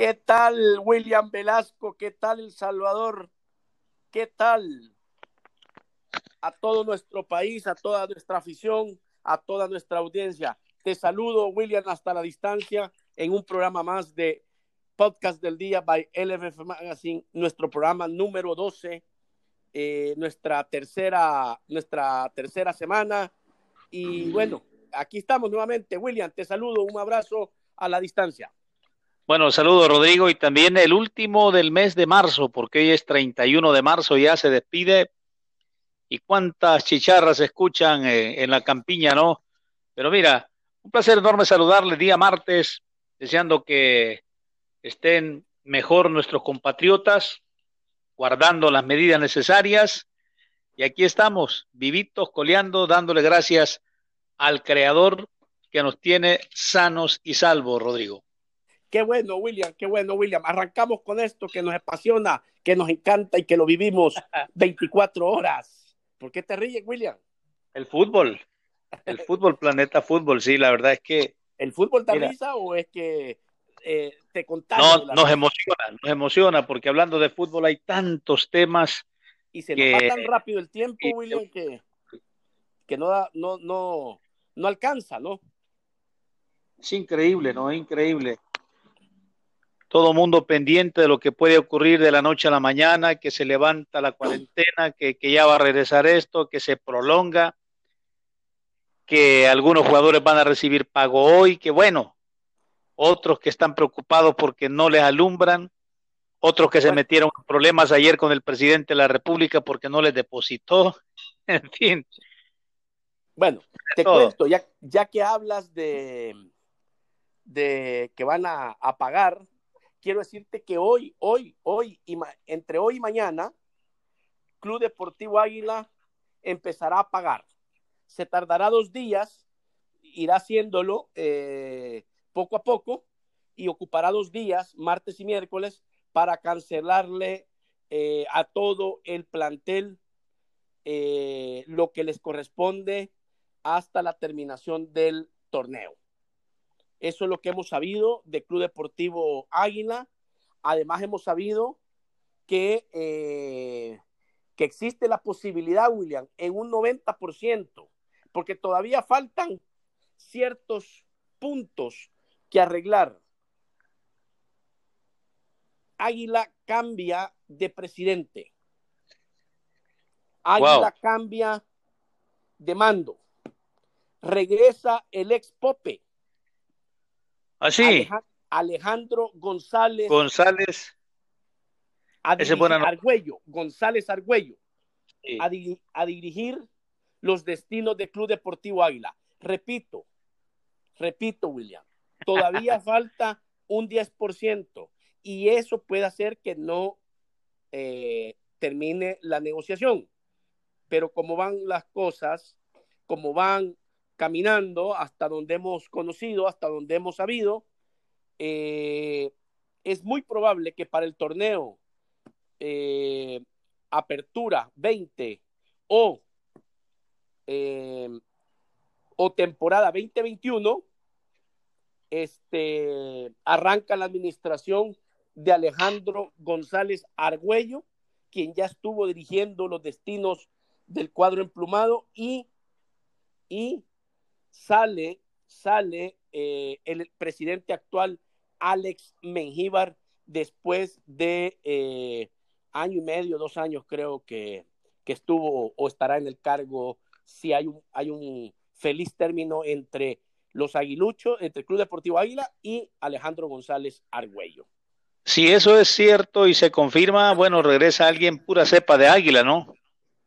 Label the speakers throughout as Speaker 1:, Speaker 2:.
Speaker 1: ¿Qué tal William Velasco? ¿Qué tal El Salvador? ¿Qué tal a todo nuestro país, a toda nuestra afición, a toda nuestra audiencia? Te saludo, William, hasta la distancia en un programa más de Podcast del Día by LFF Magazine, nuestro programa número 12, eh, nuestra, tercera, nuestra tercera semana. Y bueno, aquí estamos nuevamente. William, te saludo, un abrazo a la distancia.
Speaker 2: Bueno, saludo Rodrigo y también el último del mes de marzo, porque hoy es 31 de marzo, ya se despide. Y cuántas chicharras se escuchan eh, en la campiña, ¿no? Pero mira, un placer enorme saludarle día martes, deseando que estén mejor nuestros compatriotas, guardando las medidas necesarias. Y aquí estamos, vivitos, coleando, dándole gracias al Creador que nos tiene sanos y salvos, Rodrigo.
Speaker 1: Qué bueno, William, qué bueno, William. Arrancamos con esto que nos apasiona, que nos encanta y que lo vivimos 24 horas. ¿Por qué te ríes, William?
Speaker 2: El fútbol. El fútbol, planeta fútbol, sí, la verdad es que.
Speaker 1: ¿El fútbol te risa o es que eh, te
Speaker 2: contagia? No, nos emociona, nos emociona, porque hablando de fútbol hay tantos temas.
Speaker 1: Y se nos va tan rápido el tiempo, William, que, que no, no, no, no alcanza, ¿no?
Speaker 2: Es increíble, ¿no? Es increíble. Todo mundo pendiente de lo que puede ocurrir de la noche a la mañana, que se levanta la cuarentena, que, que ya va a regresar esto, que se prolonga que algunos jugadores van a recibir pago hoy, que bueno, otros que están preocupados porque no les alumbran, otros que se metieron en problemas ayer con el presidente de la República porque no les depositó, en fin.
Speaker 1: Bueno, te cuento, ya, ya que hablas de, de que van a, a pagar, quiero decirte que hoy, hoy, hoy, y entre hoy y mañana, Club Deportivo Águila empezará a pagar se tardará dos días, irá haciéndolo eh, poco a poco y ocupará dos días, martes y miércoles, para cancelarle eh, a todo el plantel eh, lo que les corresponde hasta la terminación del torneo. Eso es lo que hemos sabido de Club Deportivo Águila. Además, hemos sabido que, que existe la posibilidad, William, en un 90% porque todavía faltan ciertos puntos que arreglar. Águila cambia de presidente. Águila cambia de mando. Regresa el ex Pope.
Speaker 2: Así.
Speaker 1: Ah, Alejandro González.
Speaker 2: González.
Speaker 1: A dirigir, Argüello. González Argüello. a dirigir los destinos del Club Deportivo Águila. Repito, repito, William, todavía falta un 10% y eso puede hacer que no eh, termine la negociación. Pero como van las cosas, como van caminando hasta donde hemos conocido, hasta donde hemos sabido, eh, es muy probable que para el torneo eh, Apertura 20 o Em, o temporada 2021, este, arranca la administración de Alejandro González Argüello, quien ya estuvo dirigiendo los destinos del cuadro emplumado y, y sale, sale eh, el presidente actual Alex Mengíbar después de eh, año y medio, dos años creo que, que estuvo o estará en el cargo si hay un, hay un feliz término entre los aguiluchos, entre el Club Deportivo Águila y Alejandro González Argüello.
Speaker 2: Si eso es cierto y se confirma, bueno, regresa alguien pura cepa de Águila, ¿no?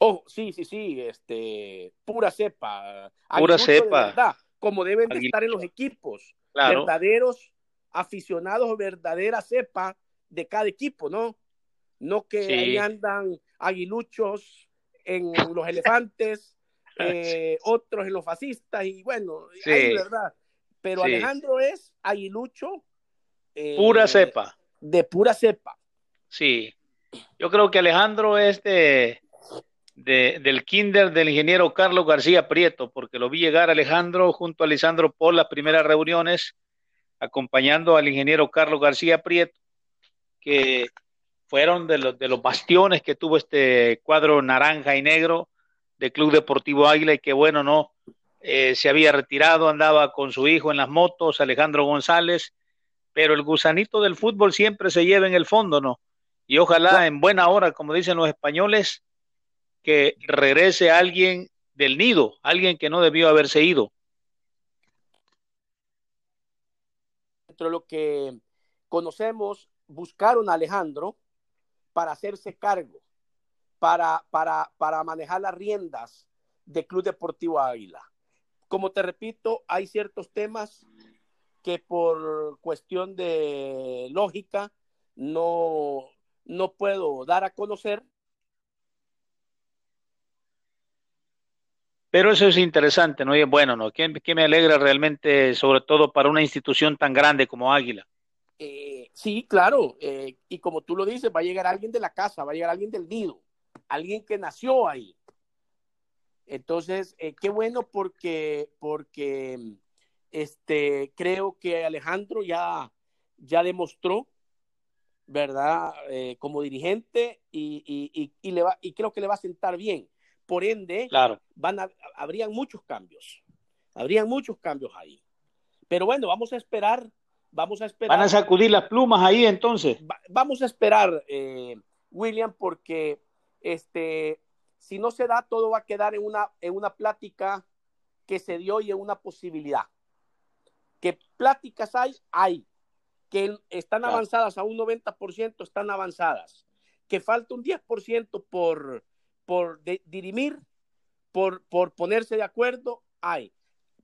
Speaker 1: Oh, sí, sí, sí, este, pura cepa.
Speaker 2: Pura cepa.
Speaker 1: como deben de estar en los equipos. Verdaderos aficionados, verdadera cepa de cada equipo, ¿no? No que ahí andan aguiluchos en los elefantes, eh, otros en los fascistas y bueno, sí. verdad. Pero Alejandro es aguilucho.
Speaker 2: Eh, pura cepa.
Speaker 1: De pura cepa.
Speaker 2: Sí. Yo creo que Alejandro es de, del kinder del ingeniero Carlos García Prieto, porque lo vi llegar Alejandro junto a Lisandro por las primeras reuniones, acompañando al ingeniero Carlos García Prieto. que fueron de los, de los bastiones que tuvo este cuadro naranja y negro de Club Deportivo Águila y que bueno, no, eh, se había retirado, andaba con su hijo en las motos, Alejandro González, pero el gusanito del fútbol siempre se lleva en el fondo, ¿no? Y ojalá en buena hora, como dicen los españoles, que regrese alguien del nido, alguien que no debió haberse ido.
Speaker 1: Dentro de lo que conocemos, buscaron a Alejandro para hacerse cargo, para, para, para manejar las riendas de Club Deportivo Águila. Como te repito, hay ciertos temas que por cuestión de lógica no, no puedo dar a conocer.
Speaker 2: Pero eso es interesante, ¿no? Y bueno, ¿no? ¿Qué, me alegra realmente, sobre todo para una institución tan grande como Águila?
Speaker 1: Eh, sí, claro. Eh, y como tú lo dices, va a llegar alguien de la casa, va a llegar alguien del nido, alguien que nació ahí. Entonces, eh, qué bueno porque, porque este, creo que Alejandro ya, ya demostró ¿verdad? Eh, como dirigente y, y, le va, y creo que le va a sentar bien. Por ende,
Speaker 2: claro.
Speaker 1: van a, habrían muchos cambios. Habrían muchos cambios ahí. Pero bueno, vamos a esperar. Vamos a esperar.
Speaker 2: Van a sacudir las plumas ahí entonces.
Speaker 1: vamos a esperar, eh, William, porque este, si no se da, todo va a quedar en una, en una plática que se dio y en una posibilidad. ¿Qué pláticas hay? Hay que están avanzadas a un 90%, están avanzadas. Que falta un 10% por, por dirimir, por, por ponerse de acuerdo, hay.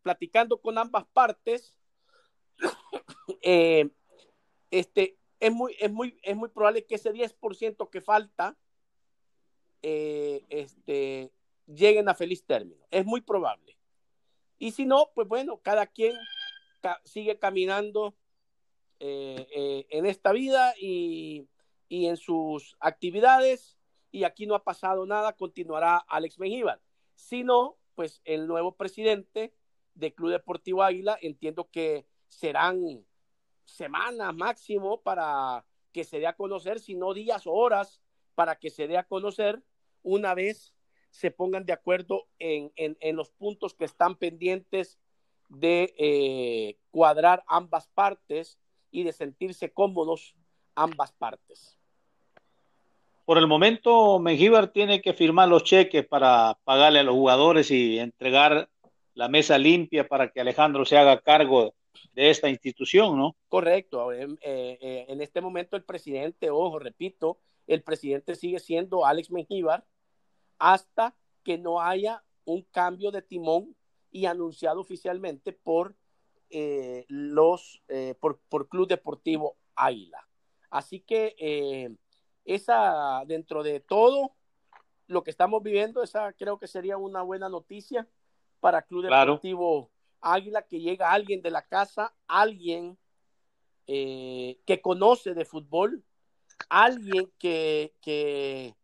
Speaker 1: Platicando con ambas partes, eh, este, es, muy, es, muy, es muy probable que ese 10% que falta eh, este, lleguen a feliz término. Es muy probable. Y si no, pues bueno, cada quien sigue caminando eh, en esta vida y, en sus actividades. Y aquí no ha pasado nada, continuará Alex Mengíbar. Si no, pues el nuevo presidente de Club Deportivo Águila, entiendo que serán semanas máximo para que se dé a conocer, si no días o horas, para que se dé a conocer una vez se pongan de acuerdo en, los puntos que están pendientes de eh, cuadrar ambas partes y de sentirse cómodos ambas partes.
Speaker 2: Por el momento, Mengíbar tiene que firmar los cheques para pagarle a los jugadores y entregar la mesa limpia para que Alejandro se haga cargo de esta institución, ¿no?
Speaker 1: Correcto. Eh, eh, en este momento el presidente, ojo, repito, el presidente sigue siendo Alex Mengíbar hasta que no haya un cambio de timón y anunciado oficialmente por eh, los eh, por, Club Deportivo Águila. Así que esa, dentro de todo lo que estamos viviendo, esa creo que sería una buena noticia para Club Deportivo Águila, que llega alguien de la casa, alguien que conoce de fútbol, alguien que, que,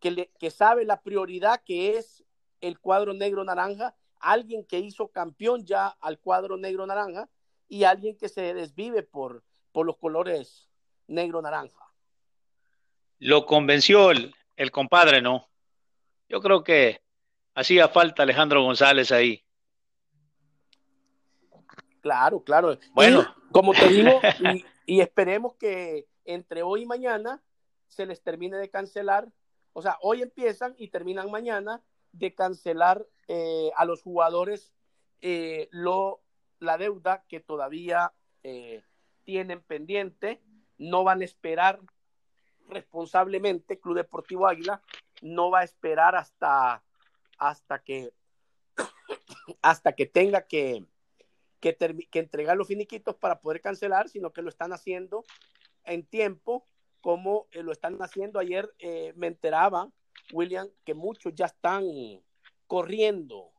Speaker 1: que sabe la prioridad que es el cuadro negro naranja alguien que hizo campeón ya al cuadro negro naranja y alguien que se desvive por, por los colores negro naranja.
Speaker 2: Lo convenció el, compadre, ¿no? Yo creo que hacía falta Alejandro González ahí.
Speaker 1: Claro, claro. Bueno, como te digo, y, esperemos que entre hoy y mañana se les termine de cancelar. O sea, hoy empiezan y terminan mañana de cancelar eh, a los jugadores eh, lo, la deuda que todavía eh, tienen pendiente. No van a esperar responsablemente, Club Deportivo Águila no va a esperar hasta, hasta que hasta que tenga que, que, que entregar los finiquitos para poder cancelar, sino que lo están haciendo en tiempo, como lo están haciendo. Ayer me enteraba William, que muchos ya están corriendo,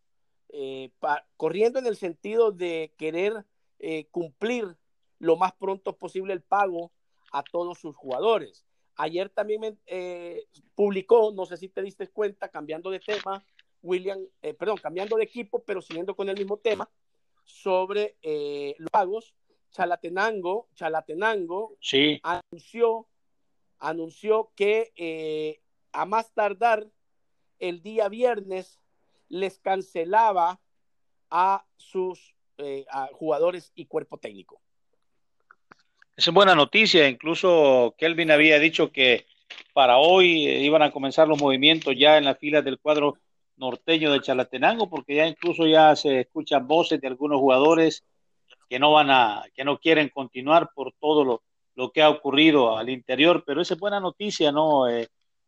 Speaker 1: eh, corriendo en el sentido de querer eh, cumplir lo más pronto posible el pago a todos sus jugadores. Ayer también eh, publicó, no sé si te diste cuenta, cambiando de tema, William, perdón, cambiando de equipo, pero siguiendo con el mismo tema, sobre los pagos. Chalatenango, Chalatenango
Speaker 2: sí.
Speaker 1: anunció anunció que eh, a más tardar el día viernes les cancelaba a sus eh, jugadores y cuerpo técnico.
Speaker 2: Es buena noticia, incluso Kelvin había dicho que para hoy eh, iban a comenzar los movimientos ya en las filas del cuadro norteño de Chalatenango, porque ya incluso ya se escuchan voces de algunos jugadores que no van a, que no quieren continuar por todo lo, lo que ha ocurrido al interior, pero esa es buena noticia, ¿no? Eh,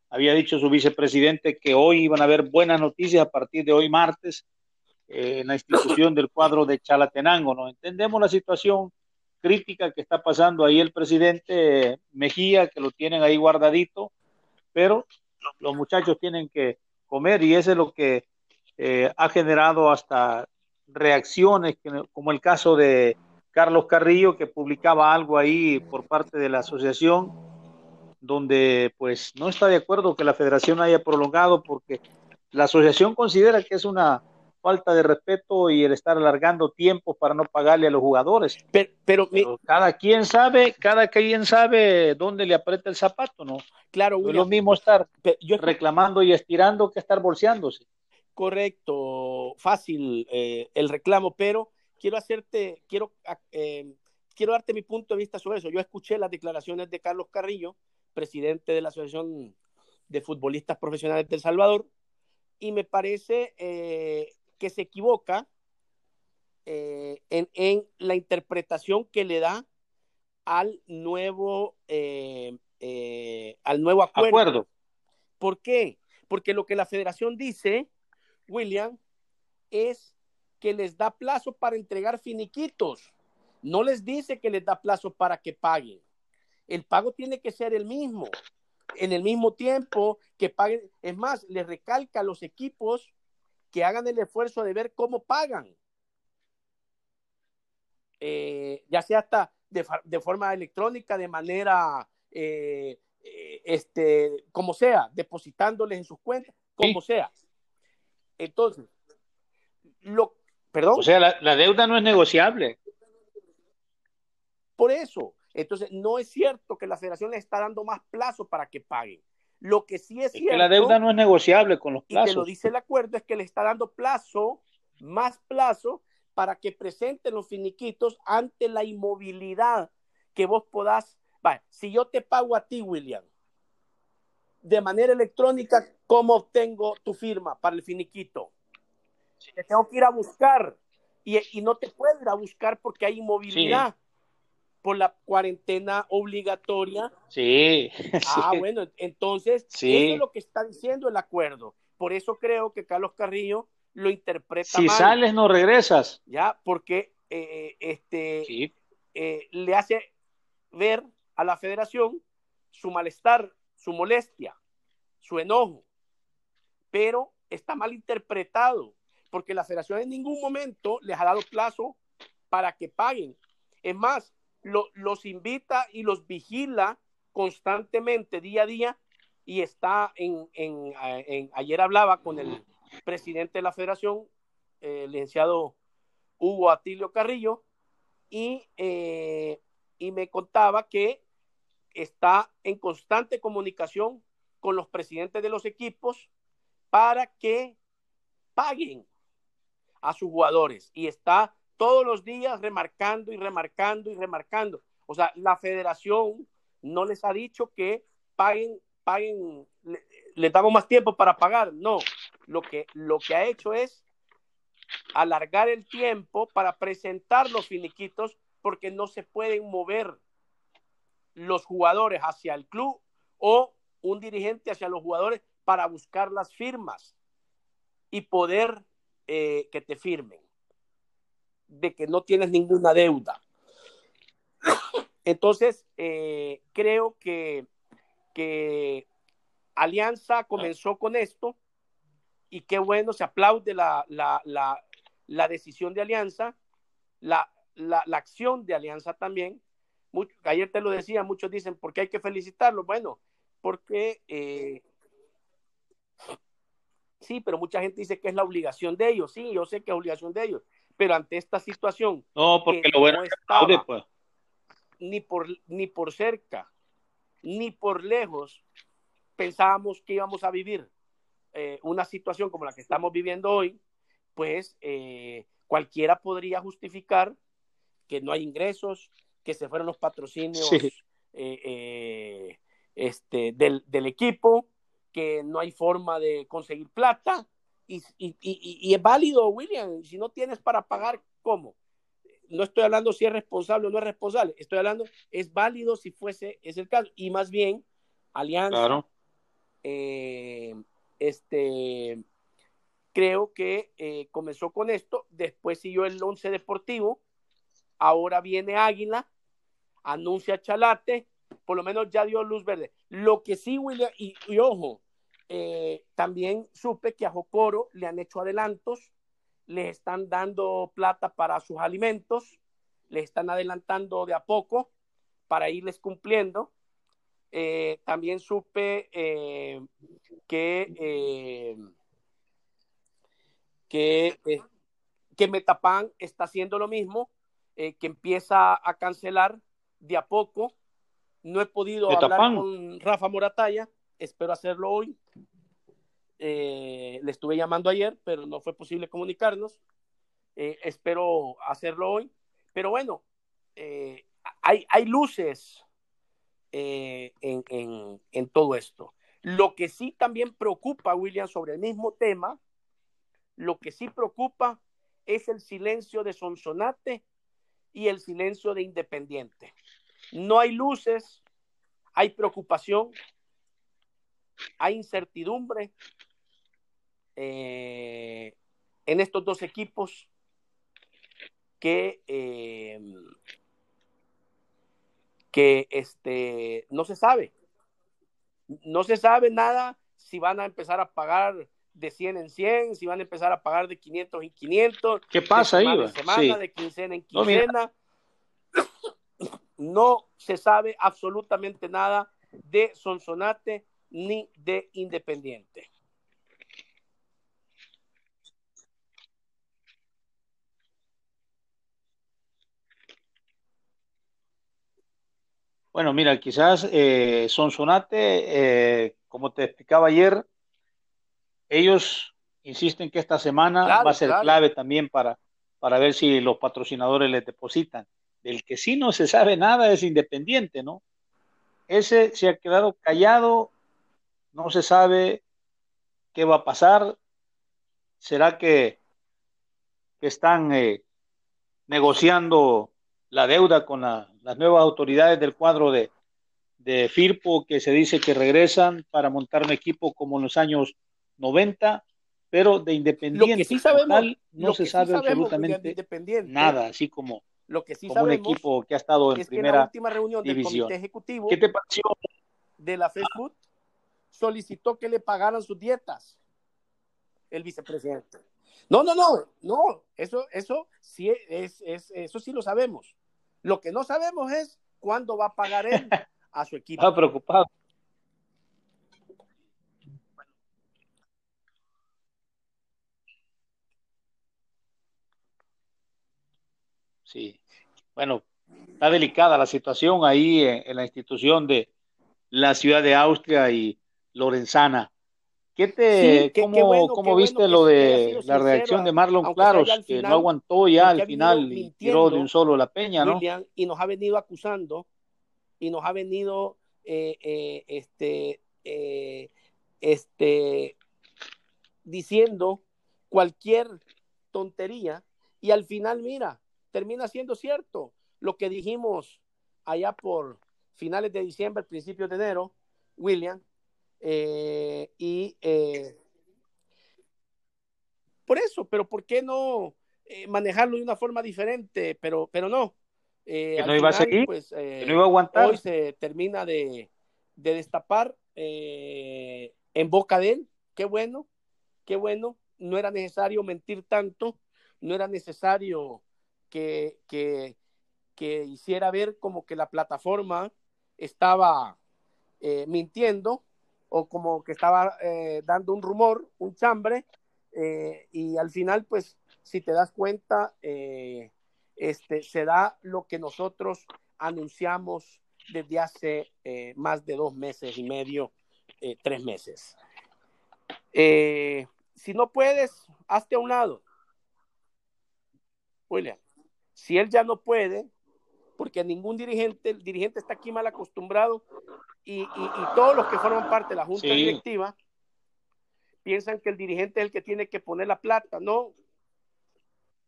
Speaker 2: había dicho su vicepresidente que hoy iban a haber buenas noticias a partir de hoy martes eh, en la institución del cuadro de Chalatenango, ¿no? Entendemos la situación crítica que está pasando ahí el presidente Mejía, que lo tienen ahí guardadito, pero los muchachos tienen que comer y eso es lo que eh, ha generado hasta reacciones, como el caso de Carlos Carrillo, que publicaba algo ahí por parte de la asociación, donde pues no está de acuerdo que la federación haya prolongado porque la asociación considera que es una falta de respeto y el estar alargando tiempo para no pagarle a los jugadores. Pero, cada quien sabe, cada quien sabe dónde le aprieta el zapato, ¿no?
Speaker 1: Claro,
Speaker 2: es lo mismo estar reclamando y estirando que estar bolseándose.
Speaker 1: Correcto, fácil eh, el reclamo, pero quiero hacerte, quiero, eh, quiero darte mi punto de vista sobre eso. Yo escuché las declaraciones de Carlos Carrillo, presidente de la Asociación de Futbolistas Profesionales de El Salvador, y me parece eh, que se equivoca eh, en, la interpretación que le da al nuevo, al nuevo acuerdo. acuerdo. ¿Por qué? Porque lo que la federación dice, William, es que les da plazo para entregar finiquitos. No les dice que les da plazo para que paguen. El pago tiene que ser el mismo. En el mismo tiempo que paguen. Es más, les recalca a los equipos que hagan el esfuerzo de ver cómo pagan. Eh, ya sea hasta de, forma electrónica, de manera, eh, eh, este, como sea, depositándoles en sus cuentas, como sea. Entonces, lo,
Speaker 2: o sea, la, deuda no es negociable.
Speaker 1: Por eso, entonces no es cierto que la federación le está dando más plazo para que paguen. Lo que sí es, cierto.
Speaker 2: Que la deuda no es negociable con los plazos.
Speaker 1: Y que lo dice el acuerdo es que le está dando plazo, más plazo, para que presenten los finiquitos ante la inmovilidad que vos podás. Vale, si yo te pago a ti, William, de manera electrónica, ¿cómo obtengo tu firma para el finiquito? te tengo que ir a buscar y, no te puedo ir a buscar porque hay inmovilidad por la cuarentena obligatoria.
Speaker 2: Sí.
Speaker 1: Ah, bueno, entonces eso es lo que está diciendo el acuerdo. Por eso creo que Carlos Carrillo lo interpreta
Speaker 2: si sales no regresas.
Speaker 1: Ya, porque eh, este eh, le hace ver a la federación su malestar, su molestia, su enojo, pero está mal interpretado porque la federación en ningún momento les ha dado plazo para que paguen. Es más, los invita y los vigila constantemente, día a día, y está en, ayer hablaba con el presidente de la federación, el licenciado Hugo Atilio Carrillo, y, eh, y me contaba que está en constante comunicación con los presidentes de los equipos para que paguen a sus jugadores y está todos los días remarcando y remarcando y remarcando. O sea, la federación no les ha dicho que paguen, paguen, le, damos más tiempo para pagar. No, lo que, lo que ha hecho es alargar el tiempo para presentar los finiquitos porque no se pueden mover los jugadores hacia el club o un dirigente hacia los jugadores para buscar las firmas y poder eh, que te firmen, de que no tienes ninguna deuda. Entonces, eh, creo que, que Alianza comenzó con esto y qué bueno, se aplaude la, la, la, decisión de Alianza, la, acción de Alianza también. ayer te lo decía, muchos dicen, ¿por qué hay que felicitarlo? Bueno, porque eh, Sí, pero mucha gente dice que es la obligación de ellos. Sí, yo sé que es obligación de ellos. Pero ante esta situación.
Speaker 2: No, porque lo bueno
Speaker 1: pues. ni por ni por cerca ni por lejos pensábamos que íbamos a vivir eh, una situación como la que estamos viviendo hoy, pues eh, cualquiera podría justificar que no hay ingresos, que se fueron los patrocinios eh, este, del, del, equipo, que no hay forma de conseguir plata. Y, y, y, es válido, William, si no tienes para pagar, ¿cómo? No estoy hablando si es responsable o no es responsable, estoy hablando, es válido si fuese, es el caso. Y más bien, Alianza, eh, este, creo que eh, comenzó con esto, después siguió el once deportivo, ahora viene Águila, anuncia Chalate, por lo menos ya dio luz verde. Lo que sí, William, y, ojo, eh, también supe que a Jocoro le han hecho adelantos, le están dando plata para sus alimentos, le están adelantando de a poco para irles cumpliendo. Eh, también supe eh, que, que, que Metapan está haciendo lo mismo, que empieza a cancelar de a poco no he podido hablar con Rafa Morataya, espero hacerlo hoy. Eh, le estuve llamando ayer, pero no fue posible comunicarnos. Eh, espero hacerlo hoy. Pero bueno, eh, hay, hay, luces en, en, en, todo esto. Lo que sí también preocupa, William, sobre el mismo tema, lo que sí preocupa es el silencio de Sonsonate y el silencio de Independiente no hay luces, hay preocupación, hay incertidumbre eh, en estos dos equipos que, eh, que este, no se sabe. No se sabe nada si van a empezar a pagar de 100 en 100, si van a empezar a pagar de 500 en 500.
Speaker 2: ¿Qué pasa ahí?
Speaker 1: De semana, de quincena en quincena no se sabe absolutamente nada de Sonsonate ni de Independiente.
Speaker 2: Bueno, mira, quizás eh, Sonsonate, eh, como te explicaba ayer, ellos insisten que esta semana va a ser clave también para, para ver si los patrocinadores les depositan. El que sí no se sabe nada es Independiente, ¿no? Ese se ha quedado callado, no se sabe qué va a pasar. ¿Será que, están eh, negociando la deuda con las nuevas autoridades del cuadro de, de Firpo que se dice que regresan para montar un equipo como en los años 90? pero de Independiente
Speaker 1: sí sabemos,
Speaker 2: no se sabe absolutamente nada, así como
Speaker 1: lo que sí
Speaker 2: como
Speaker 1: sabemos
Speaker 2: un equipo que ha estado en
Speaker 1: es
Speaker 2: primera
Speaker 1: que en la última reunión
Speaker 2: división.
Speaker 1: del comité ejecutivo
Speaker 2: ¿Qué te pareció?
Speaker 1: de la Facebook solicitó que le pagaran sus dietas el vicepresidente. No, no, no, no, eso, eso sí es, es, eso sí lo sabemos. Lo que no sabemos es cuándo va a pagar él a su equipo.
Speaker 2: Está preocupado. Sí. Bueno, está delicada la situación ahí en, la institución de la ciudad de Austria y Lorenzana. ¿Qué te, cómo, viste lo de la reacción de Marlon Claros, que no aguantó ya al final y tiró de un solo la peña, ¿no?
Speaker 1: y nos ha venido acusando y nos ha venido eh, eh, este, eh, este, diciendo cualquier tontería y al final, mira, termina siendo cierto lo que dijimos allá por finales de diciembre, principios de enero, William, eh, y eh, por eso, pero ¿por qué no eh, manejarlo de una forma diferente? Pero, pero no.
Speaker 2: que no iba a seguir,
Speaker 1: pues,
Speaker 2: que no iba a aguantar.
Speaker 1: Hoy se termina de, de destapar en boca de él. Qué bueno, qué bueno. No era necesario mentir tanto, no era necesario que, hiciera ver como que la plataforma estaba mintiendo o como que estaba eh, dando un rumor, un chambre, eh, y al final, pues, si te das cuenta, este, se da lo que nosotros anunciamos desde hace eh, más de dos meses y medio, eh, tres meses. Eh, si no puedes, hazte a un lado. William, si él ya no puede, porque ningún dirigente, el dirigente está aquí mal acostumbrado y, todos los que forman parte de la junta directiva piensan que el dirigente es el que tiene que poner la plata. No,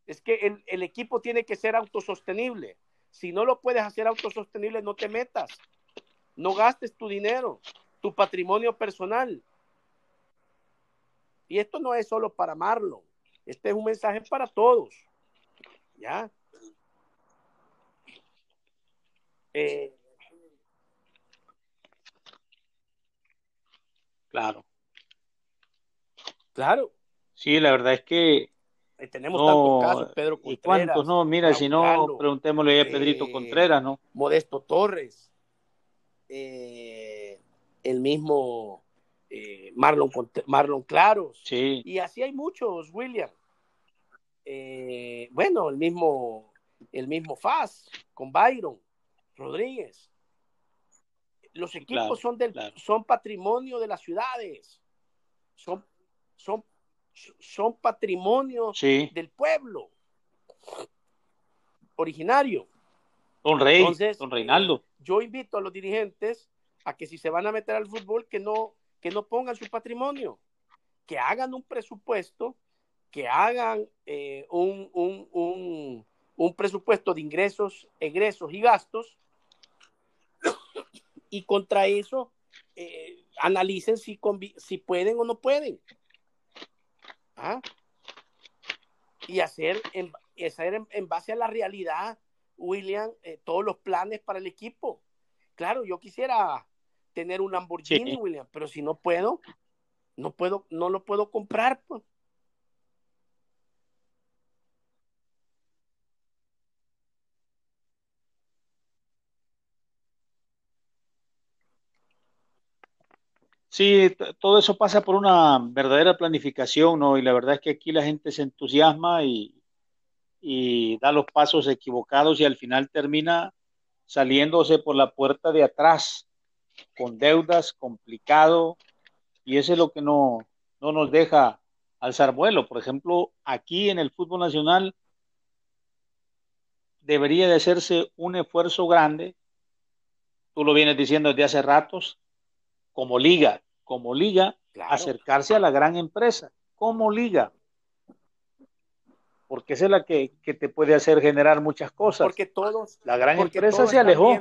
Speaker 1: es que el, el equipo tiene que ser autosostenible. Si no lo puedes hacer autosostenible, no te metas. No gastes tu dinero, tu patrimonio personal. Y esto no es solo para Marlon. Este es un mensaje para todos. ¿Ya?
Speaker 2: Eh, claro.
Speaker 1: Claro.
Speaker 2: Sí, la verdad es que
Speaker 1: tenemos tantos casos, Pedro
Speaker 2: Contreras. ¿Y cuántos? No, mira, si no, preguntémosle a Pedrito eh, Contreras, ¿no?
Speaker 1: Modesto Torres, eh, el mismo eh, Marlon, Marlon Claros.
Speaker 2: Sí.
Speaker 1: Y así hay muchos, William. bueno, el mismo, el mismo Faz con Byron Rodríguez. Los equipos son, del, son patrimonio de las ciudades. Son, son son patrimonio del pueblo originario.
Speaker 2: Don Rey, don Reinaldo. Eh,
Speaker 1: yo invito a los dirigentes a que si se van a meter al fútbol, que no, que no pongan su patrimonio, que hagan un presupuesto, que hagan eh, un, un, un, presupuesto de ingresos, egresos y gastos, y contra eso eh, analicen si, si pueden o no pueden. ¿Ah? Y hacer en, hacer en, base a la realidad, William, eh, todos los planes para el equipo. Claro, yo quisiera tener un Lamborghini, William, pero si no puedo, no puedo, no lo puedo comprar. Pues.
Speaker 2: Sí, todo eso pasa por una verdadera planificación, ¿no? Y la verdad es que aquí la gente se entusiasma y, da los pasos equivocados y al final termina saliéndose por la puerta de atrás, con deudas, complicado, y eso es lo que no, no nos deja alzar vuelo. Por ejemplo, aquí en el fútbol nacional debería de hacerse un esfuerzo grande, tú lo vienes diciendo desde hace ratos, como liga, como liga, acercarse a la gran empresa, como liga. Porque esa es la que, te puede hacer generar muchas cosas.
Speaker 1: Porque todos.
Speaker 2: La gran empresa se alejó.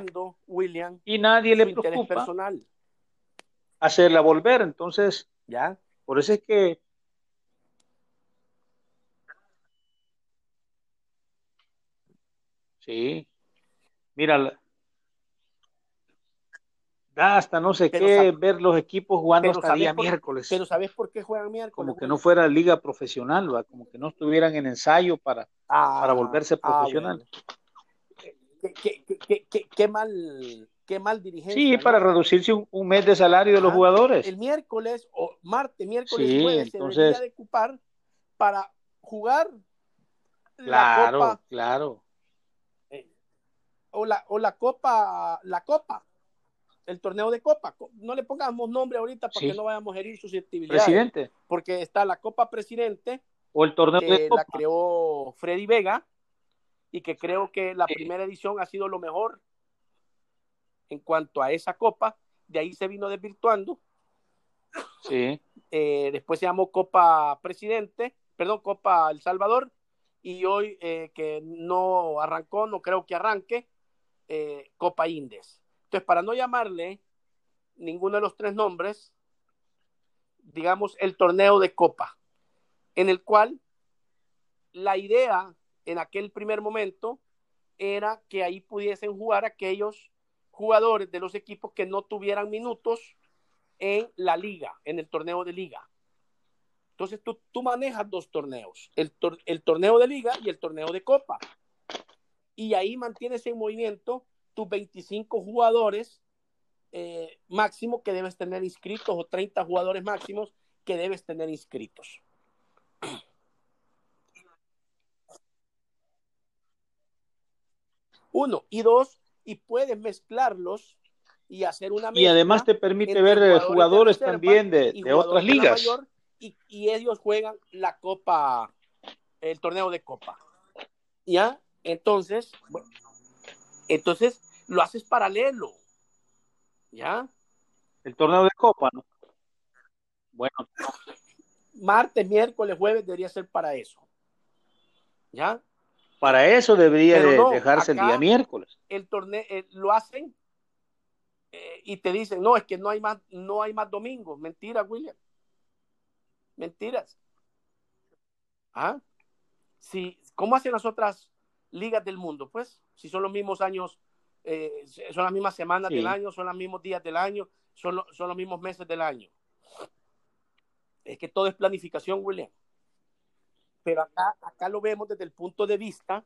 Speaker 1: William,
Speaker 2: y nadie le preocupa personal. hacerla volver. Entonces,
Speaker 1: ya.
Speaker 2: Por eso es que Sí. Mira, hasta no sé qué, ver los equipos jugando hasta día miércoles.
Speaker 1: Pero ¿sabes por qué juegan miércoles?
Speaker 2: Como que no fuera liga profesional, ¿va? como que no estuvieran en ensayo para, ah, para volverse ah, profesional.
Speaker 1: ¿Qué, mal, qué mal dirigente.
Speaker 2: Sí, para reducirse un, mes de salario de los jugadores.
Speaker 1: El miércoles, o martes, miércoles, sí, jueves, entonces... se debería de ocupar para jugar
Speaker 2: claro, la copa. Claro,
Speaker 1: eh, o la, o la copa, la copa el torneo de Copa. No le pongamos nombre ahorita para que no vayamos a herir susceptibilidades.
Speaker 2: Presidente.
Speaker 1: Porque está la Copa Presidente.
Speaker 2: O el torneo
Speaker 1: de Copa. La creó Freddy Vega y que creo que la primera edición ha sido lo mejor en cuanto a esa Copa. De ahí se vino desvirtuando.
Speaker 2: Sí.
Speaker 1: Eh, después se llamó Copa Presidente, perdón, Copa El Salvador. Y hoy eh, que no arrancó, no creo que arranque, eh, Copa Indes. Entonces, para no llamarle ninguno de los tres nombres, digamos el torneo de copa, en el cual la idea en aquel primer momento era que ahí pudiesen jugar aquellos jugadores de los equipos que no tuvieran minutos en la liga, en el torneo de liga. Entonces tú, tú manejas dos torneos, el, el torneo de liga y el torneo de copa. Y ahí mantienes en movimiento tus 25 jugadores eh, máximo que debes tener inscritos o 30 jugadores máximos que debes tener inscritos. Uno. Y dos, y puedes mezclarlos y hacer una
Speaker 2: Y además te permite ver jugadores, jugadores también de, de otras ligas.
Speaker 1: y, y, ellos juegan la Copa, el torneo de Copa. ¿Ya? Entonces, bueno, entonces lo haces paralelo. ¿Ya?
Speaker 2: El torneo de Copa, ¿no? Bueno.
Speaker 1: Martes, miércoles, jueves debería ser para eso. ¿Ya?
Speaker 2: Para eso debería dejarse el día miércoles.
Speaker 1: El torneo eh, lo hacen eh, y te dicen, no, es que no hay más, no hay más domingos. Mentira, William. Mentiras. ¿Ah? Si, ¿Cómo hacen las otras ligas del mundo? Pues, si son los mismos años, eh, son las mismas semanas del año, son los mismos días del año, son, son los mismos meses del año. Es que todo es planificación, William. Pero acá, acá lo vemos desde el punto de vista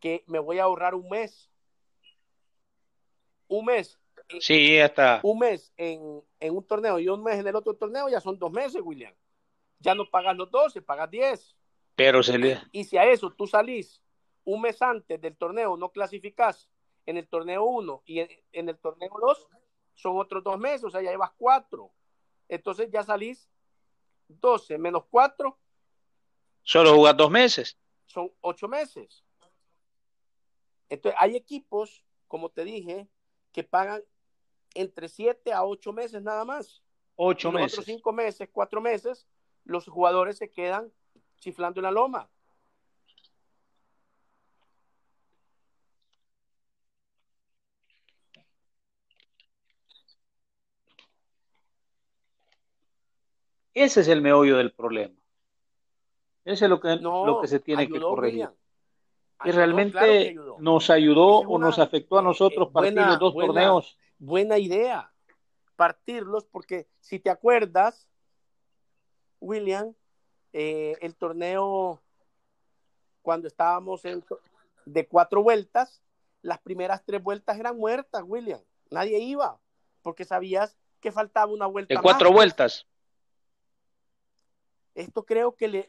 Speaker 1: que me voy a ahorrar un mes. Un mes.
Speaker 2: Sí, hasta.
Speaker 1: Un mes en, un torneo y un mes en el otro torneo, ya son dos meses, William. Ya no pagas los 12, pagas 10.
Speaker 2: Pero se le...
Speaker 1: Y si a eso tú salís un mes antes del torneo, no clasificás en el torneo 1 y en, el torneo 2, son otros dos meses, o sea, ya llevas cuatro. Entonces ya salís 12 menos 4,
Speaker 2: Solo jugar dos meses.
Speaker 1: Son ocho meses. Entonces, hay equipos, como te dije, que pagan entre siete a ocho meses nada más.
Speaker 2: Ocho meses.
Speaker 1: Otros cinco meses, cuatro meses, los jugadores se quedan chiflando en la loma.
Speaker 2: Ese es el meollo del problema. Eso es lo que, lo que se tiene que corregir. y realmente nos ayudó o nos afectó a nosotros eh, partir los dos torneos.
Speaker 1: Buena idea, partirlos, porque si te acuerdas, William, eh, el torneo cuando estábamos en, de cuatro vueltas, las primeras tres vueltas eran muertas, William. Nadie iba, porque sabías que faltaba una vuelta.
Speaker 2: De cuatro vueltas.
Speaker 1: Esto creo que le,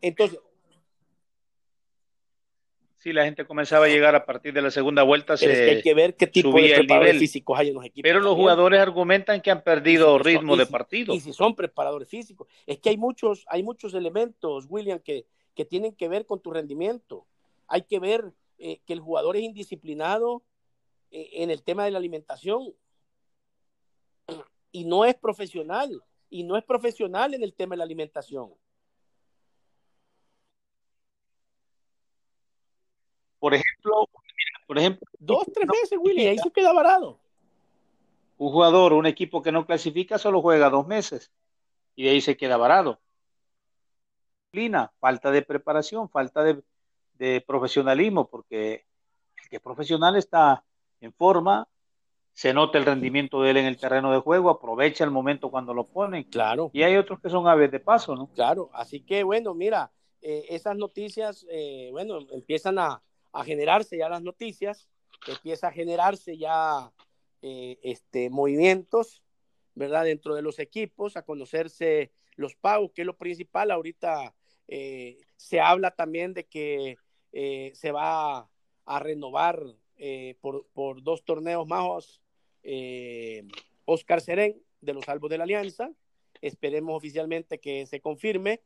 Speaker 1: Entonces.
Speaker 2: Si la gente comenzaba a llegar a partir de la segunda vuelta, se
Speaker 1: hay que ver qué tipo de preparadores físicos hay en los equipos.
Speaker 2: Pero los jugadores argumentan que han perdido ritmo de partido.
Speaker 1: Y si son preparadores físicos. Es que hay muchos, hay muchos elementos, William, que, que tienen que ver con tu rendimiento. Hay que ver eh, que el jugador es indisciplinado eh, en el tema de la alimentación y no es profesional. Y no es profesional en el tema de la alimentación.
Speaker 2: Por ejemplo, por ejemplo,
Speaker 1: dos, tres meses, Willy, ahí se queda varado.
Speaker 2: Un jugador, un equipo que no clasifica, solo juega dos meses y de ahí se queda varado. Falta de preparación, falta de, de profesionalismo, porque el que es profesional está en forma, se nota el rendimiento de él en el terreno de juego, aprovecha el momento cuando lo ponen.
Speaker 1: Claro.
Speaker 2: Y hay otros que son aves de paso, ¿no?
Speaker 1: Claro, así que bueno, mira, eh, esas noticias, eh, bueno, empiezan a, a generarse ya las noticias, empieza a generarse ya eh, este, movimientos, ¿verdad? Dentro de los equipos, a conocerse los pagos, que es lo principal. Ahorita eh, se habla también de que se va a renovar por, por, dos torneos más Oscar Serén de los Salvos de la Alianza. Esperemos oficialmente que se confirme.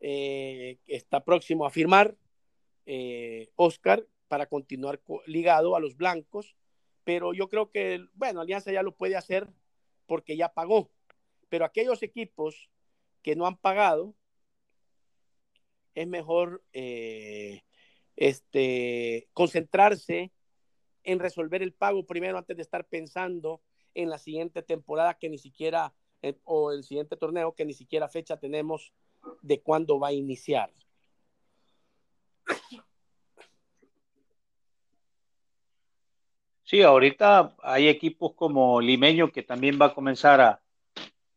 Speaker 1: está próximo a firmar Oscar para continuar ligado a los blancos, pero yo creo que, bueno, Alianza ya lo puede hacer porque ya pagó, pero aquellos equipos que no han pagado, es mejor eh, este, concentrarse en resolver el pago primero antes de estar pensando en la siguiente temporada que ni siquiera, eh, o el siguiente torneo que ni siquiera fecha tenemos de cuándo va a iniciar.
Speaker 2: Sí, ahorita hay equipos como Limeño que también va a comenzar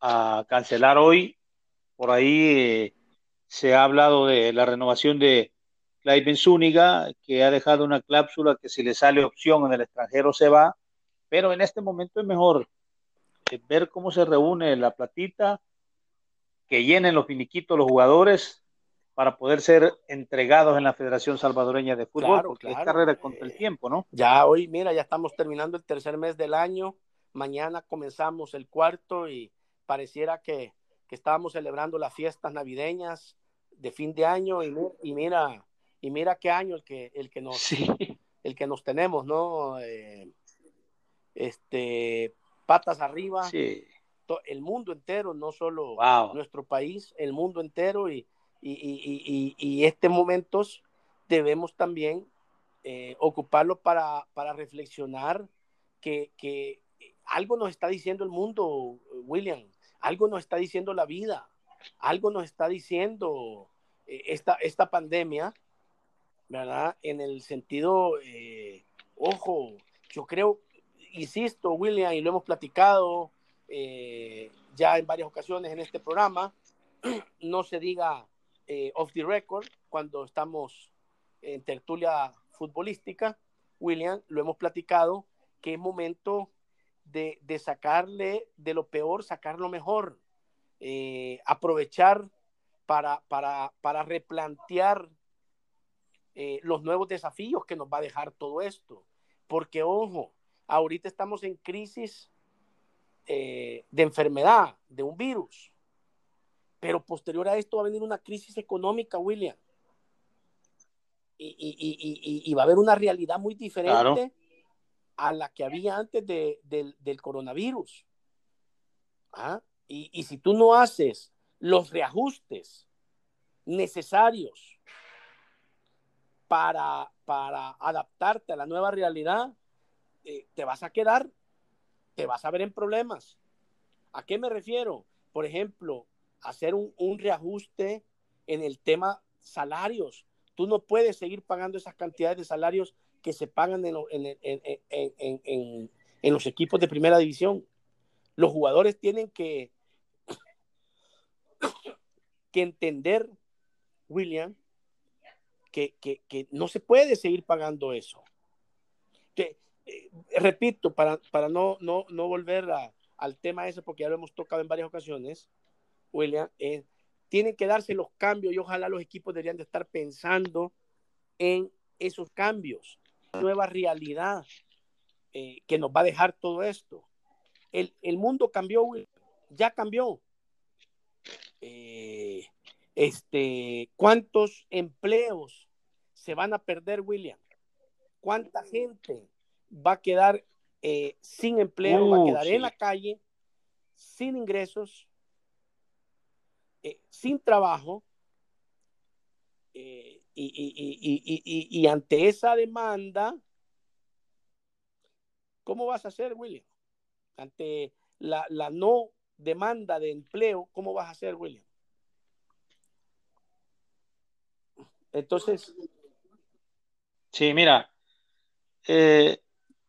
Speaker 2: a, cancelar hoy. Por ahí eh, se ha hablado de la renovación de Clive Zúñiga, que ha dejado una cláusula que si le sale opción en el extranjero se va, pero en este momento es mejor eh, ver cómo se reúne la platita, que llenen los finiquitos los jugadores para poder ser entregados en la Federación Salvadoreña de Fútbol, porque es carrera contra el tiempo, ¿no?
Speaker 1: Ya hoy, mira, ya estamos terminando el tercer mes del año, mañana comenzamos el cuarto y pareciera que, que estábamos celebrando las fiestas navideñas de fin de año y, y mira, y mira qué año el que, el que nos, el que nos tenemos, ¿no? Eh, este, patas arriba,
Speaker 2: sí.
Speaker 1: el mundo entero, no solo nuestro país, el mundo entero y, y, y, y, este momentos debemos también eh, ocuparlo para, para reflexionar que, que, algo nos está diciendo el mundo, William, algo nos está diciendo la vida, algo nos está diciendo eh, esta, esta pandemia, ¿verdad? En el sentido, eh, ojo, yo creo, insisto, William, y lo hemos platicado eh, ya en varias ocasiones en este programa, no se diga off the record cuando estamos en tertulia futbolística, William, lo hemos platicado, que es momento de, de sacarle de lo peor, sacar lo mejor, aprovechar para, para, para replantear eh, los nuevos desafíos que nos va a dejar todo esto. Porque, ojo, ahorita estamos en crisis eh, de enfermedad, de un virus. Pero posterior a esto va a venir una crisis económica, William. Y, y, y, va a haber una realidad muy diferente a la que había antes de, del coronavirus. ¿Ah? Y, si tú no haces los reajustes necesarios para, para adaptarte a la nueva realidad, eh, te vas a quedar, te vas a ver en problemas. ¿A qué me refiero? Por ejemplo, hacer un, reajuste en el tema salarios. Tú no puedes seguir pagando esas cantidades de salarios que se pagan en, en los equipos de primera división. Los jugadores tienen que que entender, William, que, no se puede seguir pagando eso. Eh, repito, para, para no, no, no volver al tema ese, porque ya lo hemos tocado en varias ocasiones, William, eh, tienen que darse los cambios y ojalá los equipos deberían de estar pensando en esos cambios, nueva realidad eh, que nos va a dejar todo esto. El, el mundo cambió, ya cambió. Este, ¿Cuántos empleos se van a perder, William? ¿Cuánta gente va a quedar eh, sin empleo, va a uh, quedar en la calle, sin ingresos, eh, sin trabajo? y, y, ante esa demanda, ¿cómo vas a hacer, William? Ante la, la no demanda de empleo, ¿cómo vas a hacer, William? Entonces.
Speaker 2: Sí, mira, eh,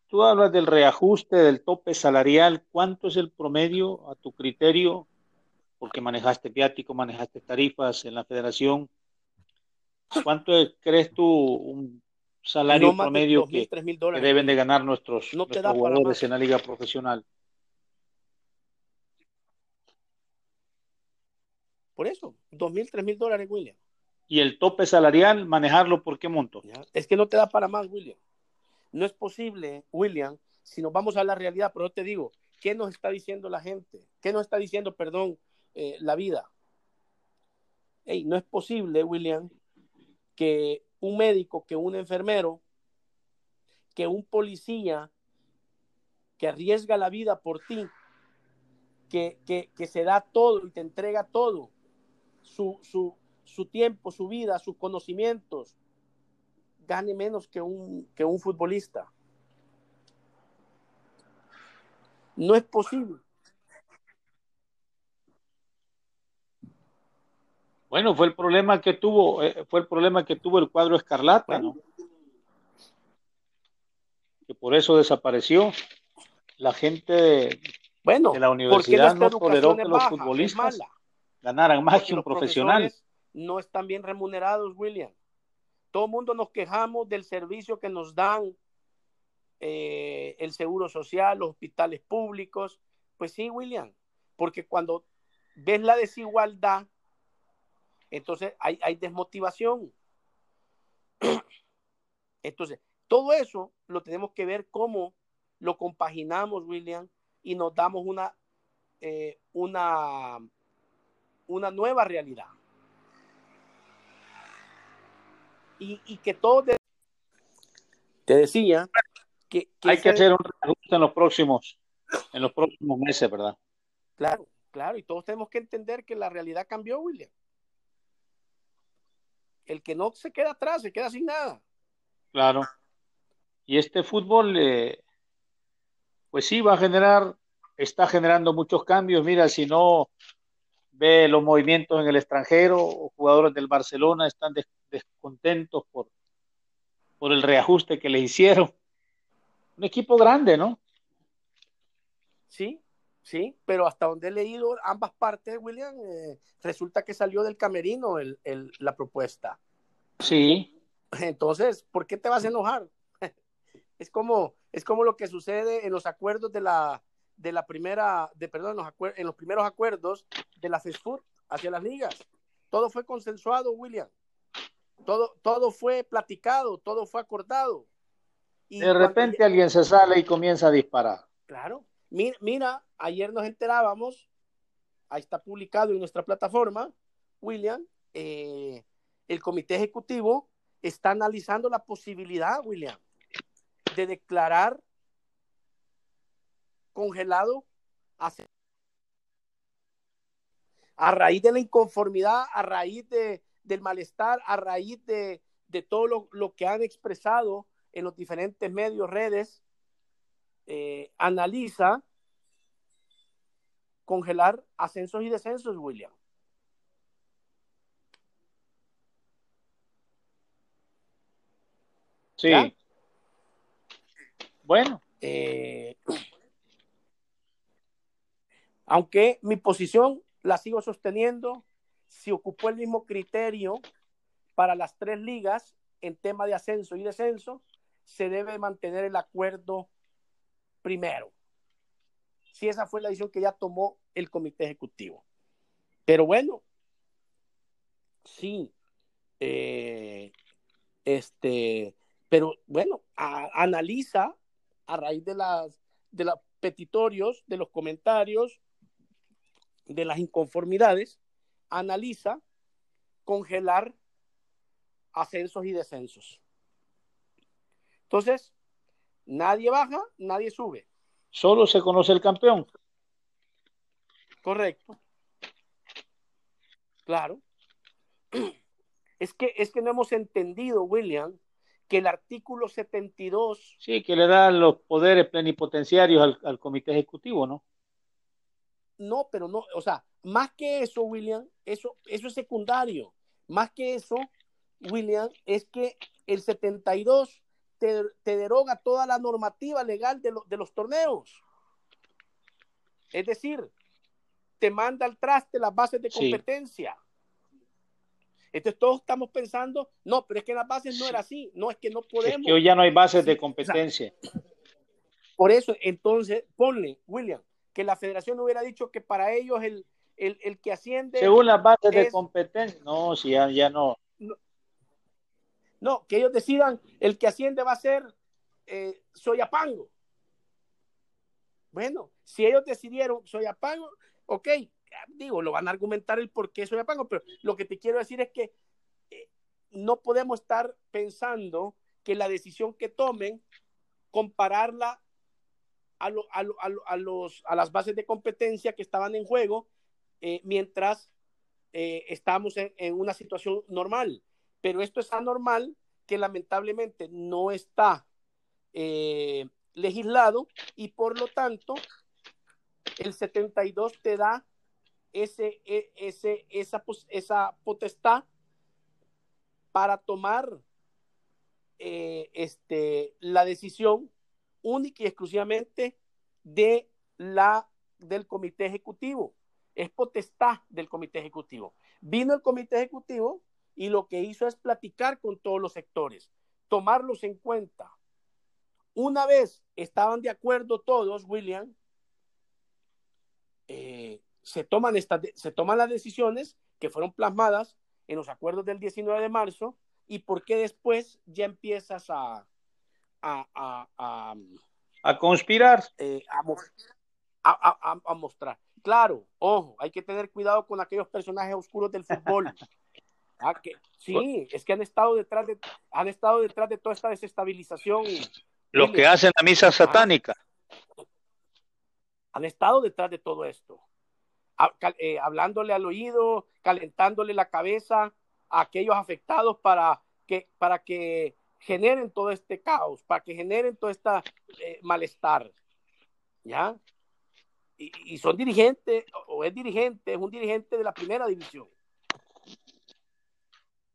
Speaker 2: tú hablas del reajuste del tope salarial. ¿Cuánto es el promedio a tu criterio? Porque manejaste viático, manejaste tarifas en la federación. ¿Cuánto crees tú un salario promedio que, deben de ganar nuestros, jugadores en la liga profesional?
Speaker 1: Por eso, dos mil, tres mil dólares, William.
Speaker 2: ¿Y el tope salarial, manejarlo por qué monto?
Speaker 1: Es que no te da para más, William. No es posible, William, si nos vamos a la realidad, pero yo te digo, ¿qué nos está diciendo la gente? ¿Qué nos está diciendo, perdón, eh, la vida? Hey, no es posible, William, que un médico, que un enfermero, que un policía que arriesga la vida por ti, que, que se da todo y te entrega todo, su, su, su tiempo, su vida, sus conocimientos, gane menos que un, que un futbolista. No es posible.
Speaker 2: Bueno, fue el problema que tuvo, eh, fue el problema que tuvo el cuadro escarlata, ¿no? Que por eso desapareció. La gente
Speaker 1: bueno,
Speaker 2: de la universidad no toleró que los futbolistas ganaran más que un profesional.
Speaker 1: No están bien remunerados, William. Todo el mundo nos quejamos del servicio que nos dan eh, el seguro social, los hospitales públicos. Pues sí, William, porque cuando ves la desigualdad Entonces hay, hay desmotivación. Entonces, todo eso lo tenemos que ver cómo lo compaginamos, William, y nos damos una, eh, una, una nueva realidad. Y, que todo te decía que,
Speaker 2: hay que hacer un reajuste en los próximos en los próximos meses, ¿verdad?
Speaker 1: Claro, claro, y todos tenemos que entender que la realidad cambió, William. El que no se queda atrás, se queda sin nada.
Speaker 2: Claro. Y este fútbol, eh, pues sí, va a generar, está generando muchos cambios. Mira, si no ve los movimientos en el extranjero, jugadores del Barcelona están descontentos por, por el reajuste que le hicieron. Un equipo grande, ¿no?
Speaker 1: Sí, sí, pero hasta donde he leído ambas partes, William, eh, resulta que salió del camerino el, la propuesta.
Speaker 2: Sí.
Speaker 1: Entonces, ¿por qué te vas a enojar? es como, es como lo que sucede en los acuerdos de la, de la primera, de, perdón, en los, en los primeros acuerdos de la FESFUT hacia las ligas. Todo fue consensuado, William. Todo, todo fue platicado, todo fue acordado.
Speaker 2: Y de repente alguien se sale y comienza a disparar.
Speaker 1: Claro, Mira, ayer nos enterábamos, ahí está publicado en nuestra plataforma, William, eh, el comité ejecutivo está analizando la posibilidad, William, de declarar congelado a raíz de la inconformidad, a raíz de, del malestar, a raíz de, todo lo, que han expresado en los diferentes medios, redes, eh, analiza congelar ascensos y descensos, William.
Speaker 2: Sí. Bueno.
Speaker 1: Eh, aunque mi posición la sigo sosteniendo, si ocupó el mismo criterio para las tres ligas en tema de ascenso y descenso, se debe mantener el acuerdo primero. Si esa fue la decisión que ya tomó el comité ejecutivo. Pero bueno, sí, eh, este, pero bueno, analiza a raíz de las de los petitorios, de los comentarios, de las inconformidades, analiza congelar ascensos y descensos. Entonces, nadie baja, nadie sube.
Speaker 2: Solo se conoce el campeón.
Speaker 1: Correcto. Claro. Es que, es que no hemos entendido, William, que el artículo 72...
Speaker 2: Sí, que le da los poderes plenipotenciarios al, al comité ejecutivo, ¿no?
Speaker 1: No, pero no, o sea, más que eso, William, eso, eso es secundario. Más que eso, William, es que el 72 te, te deroga toda la normativa legal de, de los torneos. Es decir, te manda al traste las bases de competencia. Entonces todos estamos pensando, no, pero es que las bases no era así, no es que no podemos. Es que
Speaker 2: hoy ya no hay bases de competencia.
Speaker 1: por eso, entonces, ponle, William, que la federación hubiera dicho que para ellos el, el, que asciende.
Speaker 2: Según las bases de competencia, no, si ya, ya no.
Speaker 1: no. que ellos decidan el que asciende va a ser eh, Soyapango. Bueno, si ellos decidieron Soyapango, ok, digo, lo van a argumentar el por qué Soyapango, pero lo que te quiero decir es que eh, no podemos estar pensando que la decisión que tomen, compararla a, los, a las bases de competencia que estaban en juego eh, mientras eh, estamos en, una situación normal. Pero esto es anormal que lamentablemente no está eh, legislado y por lo tanto el 72 te da ese, e, ese, esa, esa potestad para tomar este, la decisión única y exclusivamente de la, del comité ejecutivo. Es potestad del comité ejecutivo. Vino el comité ejecutivo y lo que hizo es platicar con todos los sectores, tomarlos en cuenta. Una vez estaban de acuerdo todos, William, eh, se, toman estas, se toman las decisiones que fueron plasmadas en los acuerdos del 19 de marzo y por qué después ya empiezas a, a, a,
Speaker 2: a, conspirar.
Speaker 1: Eh, a, a, mostrar. Claro, ojo, hay que tener cuidado con aquellos personajes oscuros del fútbol. Ah, que, sí, es que han estado detrás de, han estado detrás de toda esta desestabilización.
Speaker 2: Lo que hacen la misa satánica.
Speaker 1: Han estado detrás de todo esto. Eh, hablándole al oído, calentándole la cabeza a aquellos afectados para que, para que generen todo este caos, para que generen todo este malestar. ¿Ya? Y, son dirigentes, o es dirigente, es un dirigente de la primera división.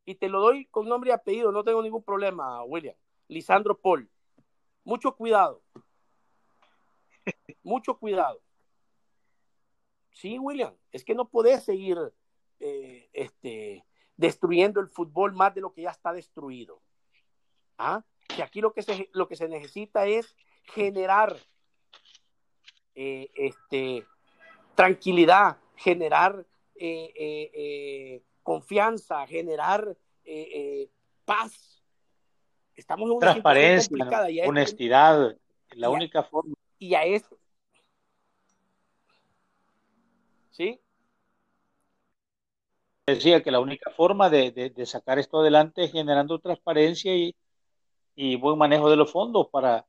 Speaker 1: Y te lo doy con nombre y apellido, no tengo ningún problema, William. Lisandro Paul. Mucho cuidado. Mucho cuidado. Sí, William, es que no podés seguir eh, este, destruyendo el fútbol más de lo que ya está destruido. ¿Ah? Que aquí lo que se, lo que se necesita es generar eh, este, tranquilidad, generar eh, eh, confianza, generar paz. Estamos en
Speaker 2: una transparencia, honestidad, la única forma.
Speaker 1: Y a esto. ¿Sí?
Speaker 2: Decía que la única forma de, sacar esto adelante es generando transparencia y, y buen manejo de los fondos para,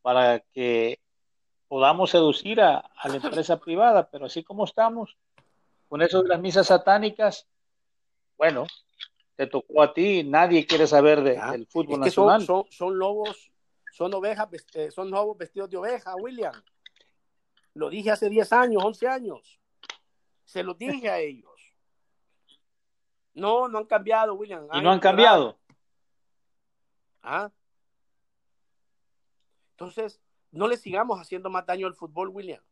Speaker 2: para que podamos seducir a, la empresa privada, pero así como estamos, con eso de las misas satánicas, bueno, te tocó a ti, nadie quiere saber del fútbol nacional.
Speaker 1: Son, lobos, son ovejas, eh, son lobos vestidos de oveja, William. Lo dije hace 10 años, 11 años. Se lo dije a ellos. No, no han cambiado, William.
Speaker 2: ¿Y no han cambiado?
Speaker 1: ¿Ah? Entonces, no le sigamos haciendo más daño al fútbol, William.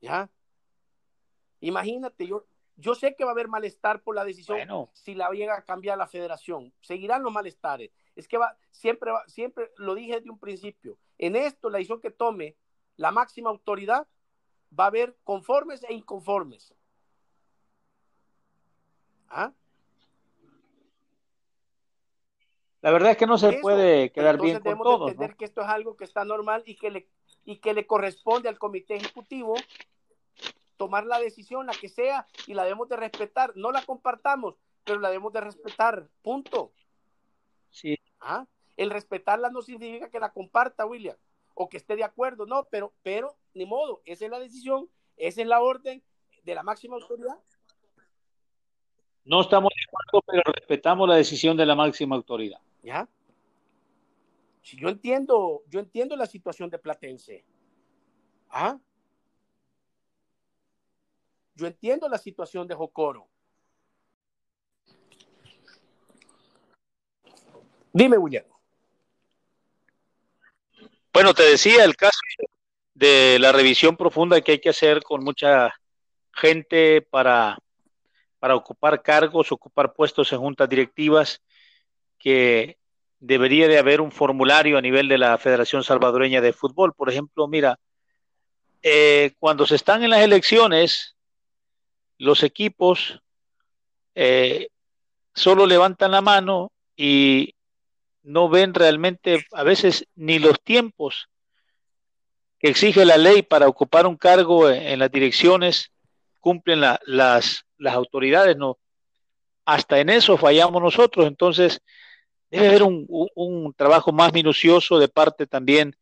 Speaker 1: ¿Ya? Imagínate, yo, yo sé que va a haber malestar por la decisión si la llega a cambiar la federación. Seguirán los malestares. Es que va, siempre, va, siempre lo dije desde un principio. En esto, la decisión que tome la máxima autoridad, va a haber conformes e inconformes. ¿Ah?
Speaker 2: La verdad es que no se puede quedar bien con
Speaker 1: debemos entender que esto es algo que está normal y que le y que le corresponde al comité ejecutivo tomar la decisión, la que sea, y la debemos de respetar. No la compartamos, pero la debemos de respetar. Punto.
Speaker 2: Sí.
Speaker 1: ¿Ah? El respetarla no significa que la comparta, William, o que esté de acuerdo, no, pero, pero, ni modo, esa es la decisión, esa es la orden de la máxima autoridad.
Speaker 2: No estamos de acuerdo, pero respetamos la decisión de la máxima autoridad.
Speaker 1: ¿Ya? Si yo entiendo, yo entiendo la situación de Platense. ¿Ah? Yo entiendo la situación de Jocoro. Dime, William.
Speaker 2: Bueno, te decía el caso de la revisión profunda que hay que hacer con mucha gente para, para ocupar cargos, ocupar puestos en juntas directivas que debería de haber un formulario a nivel de la Federación Salvadoreña de Fútbol. Por ejemplo, mira, eh, cuando se están en las elecciones, los equipos eh, solo levantan la mano y no ven realmente a veces ni los tiempos que exige la ley para ocupar un cargo en, las direcciones cumplen las, las autoridades, no. Hasta en eso fallamos nosotros, entonces debe haber un, trabajo más minucioso de parte también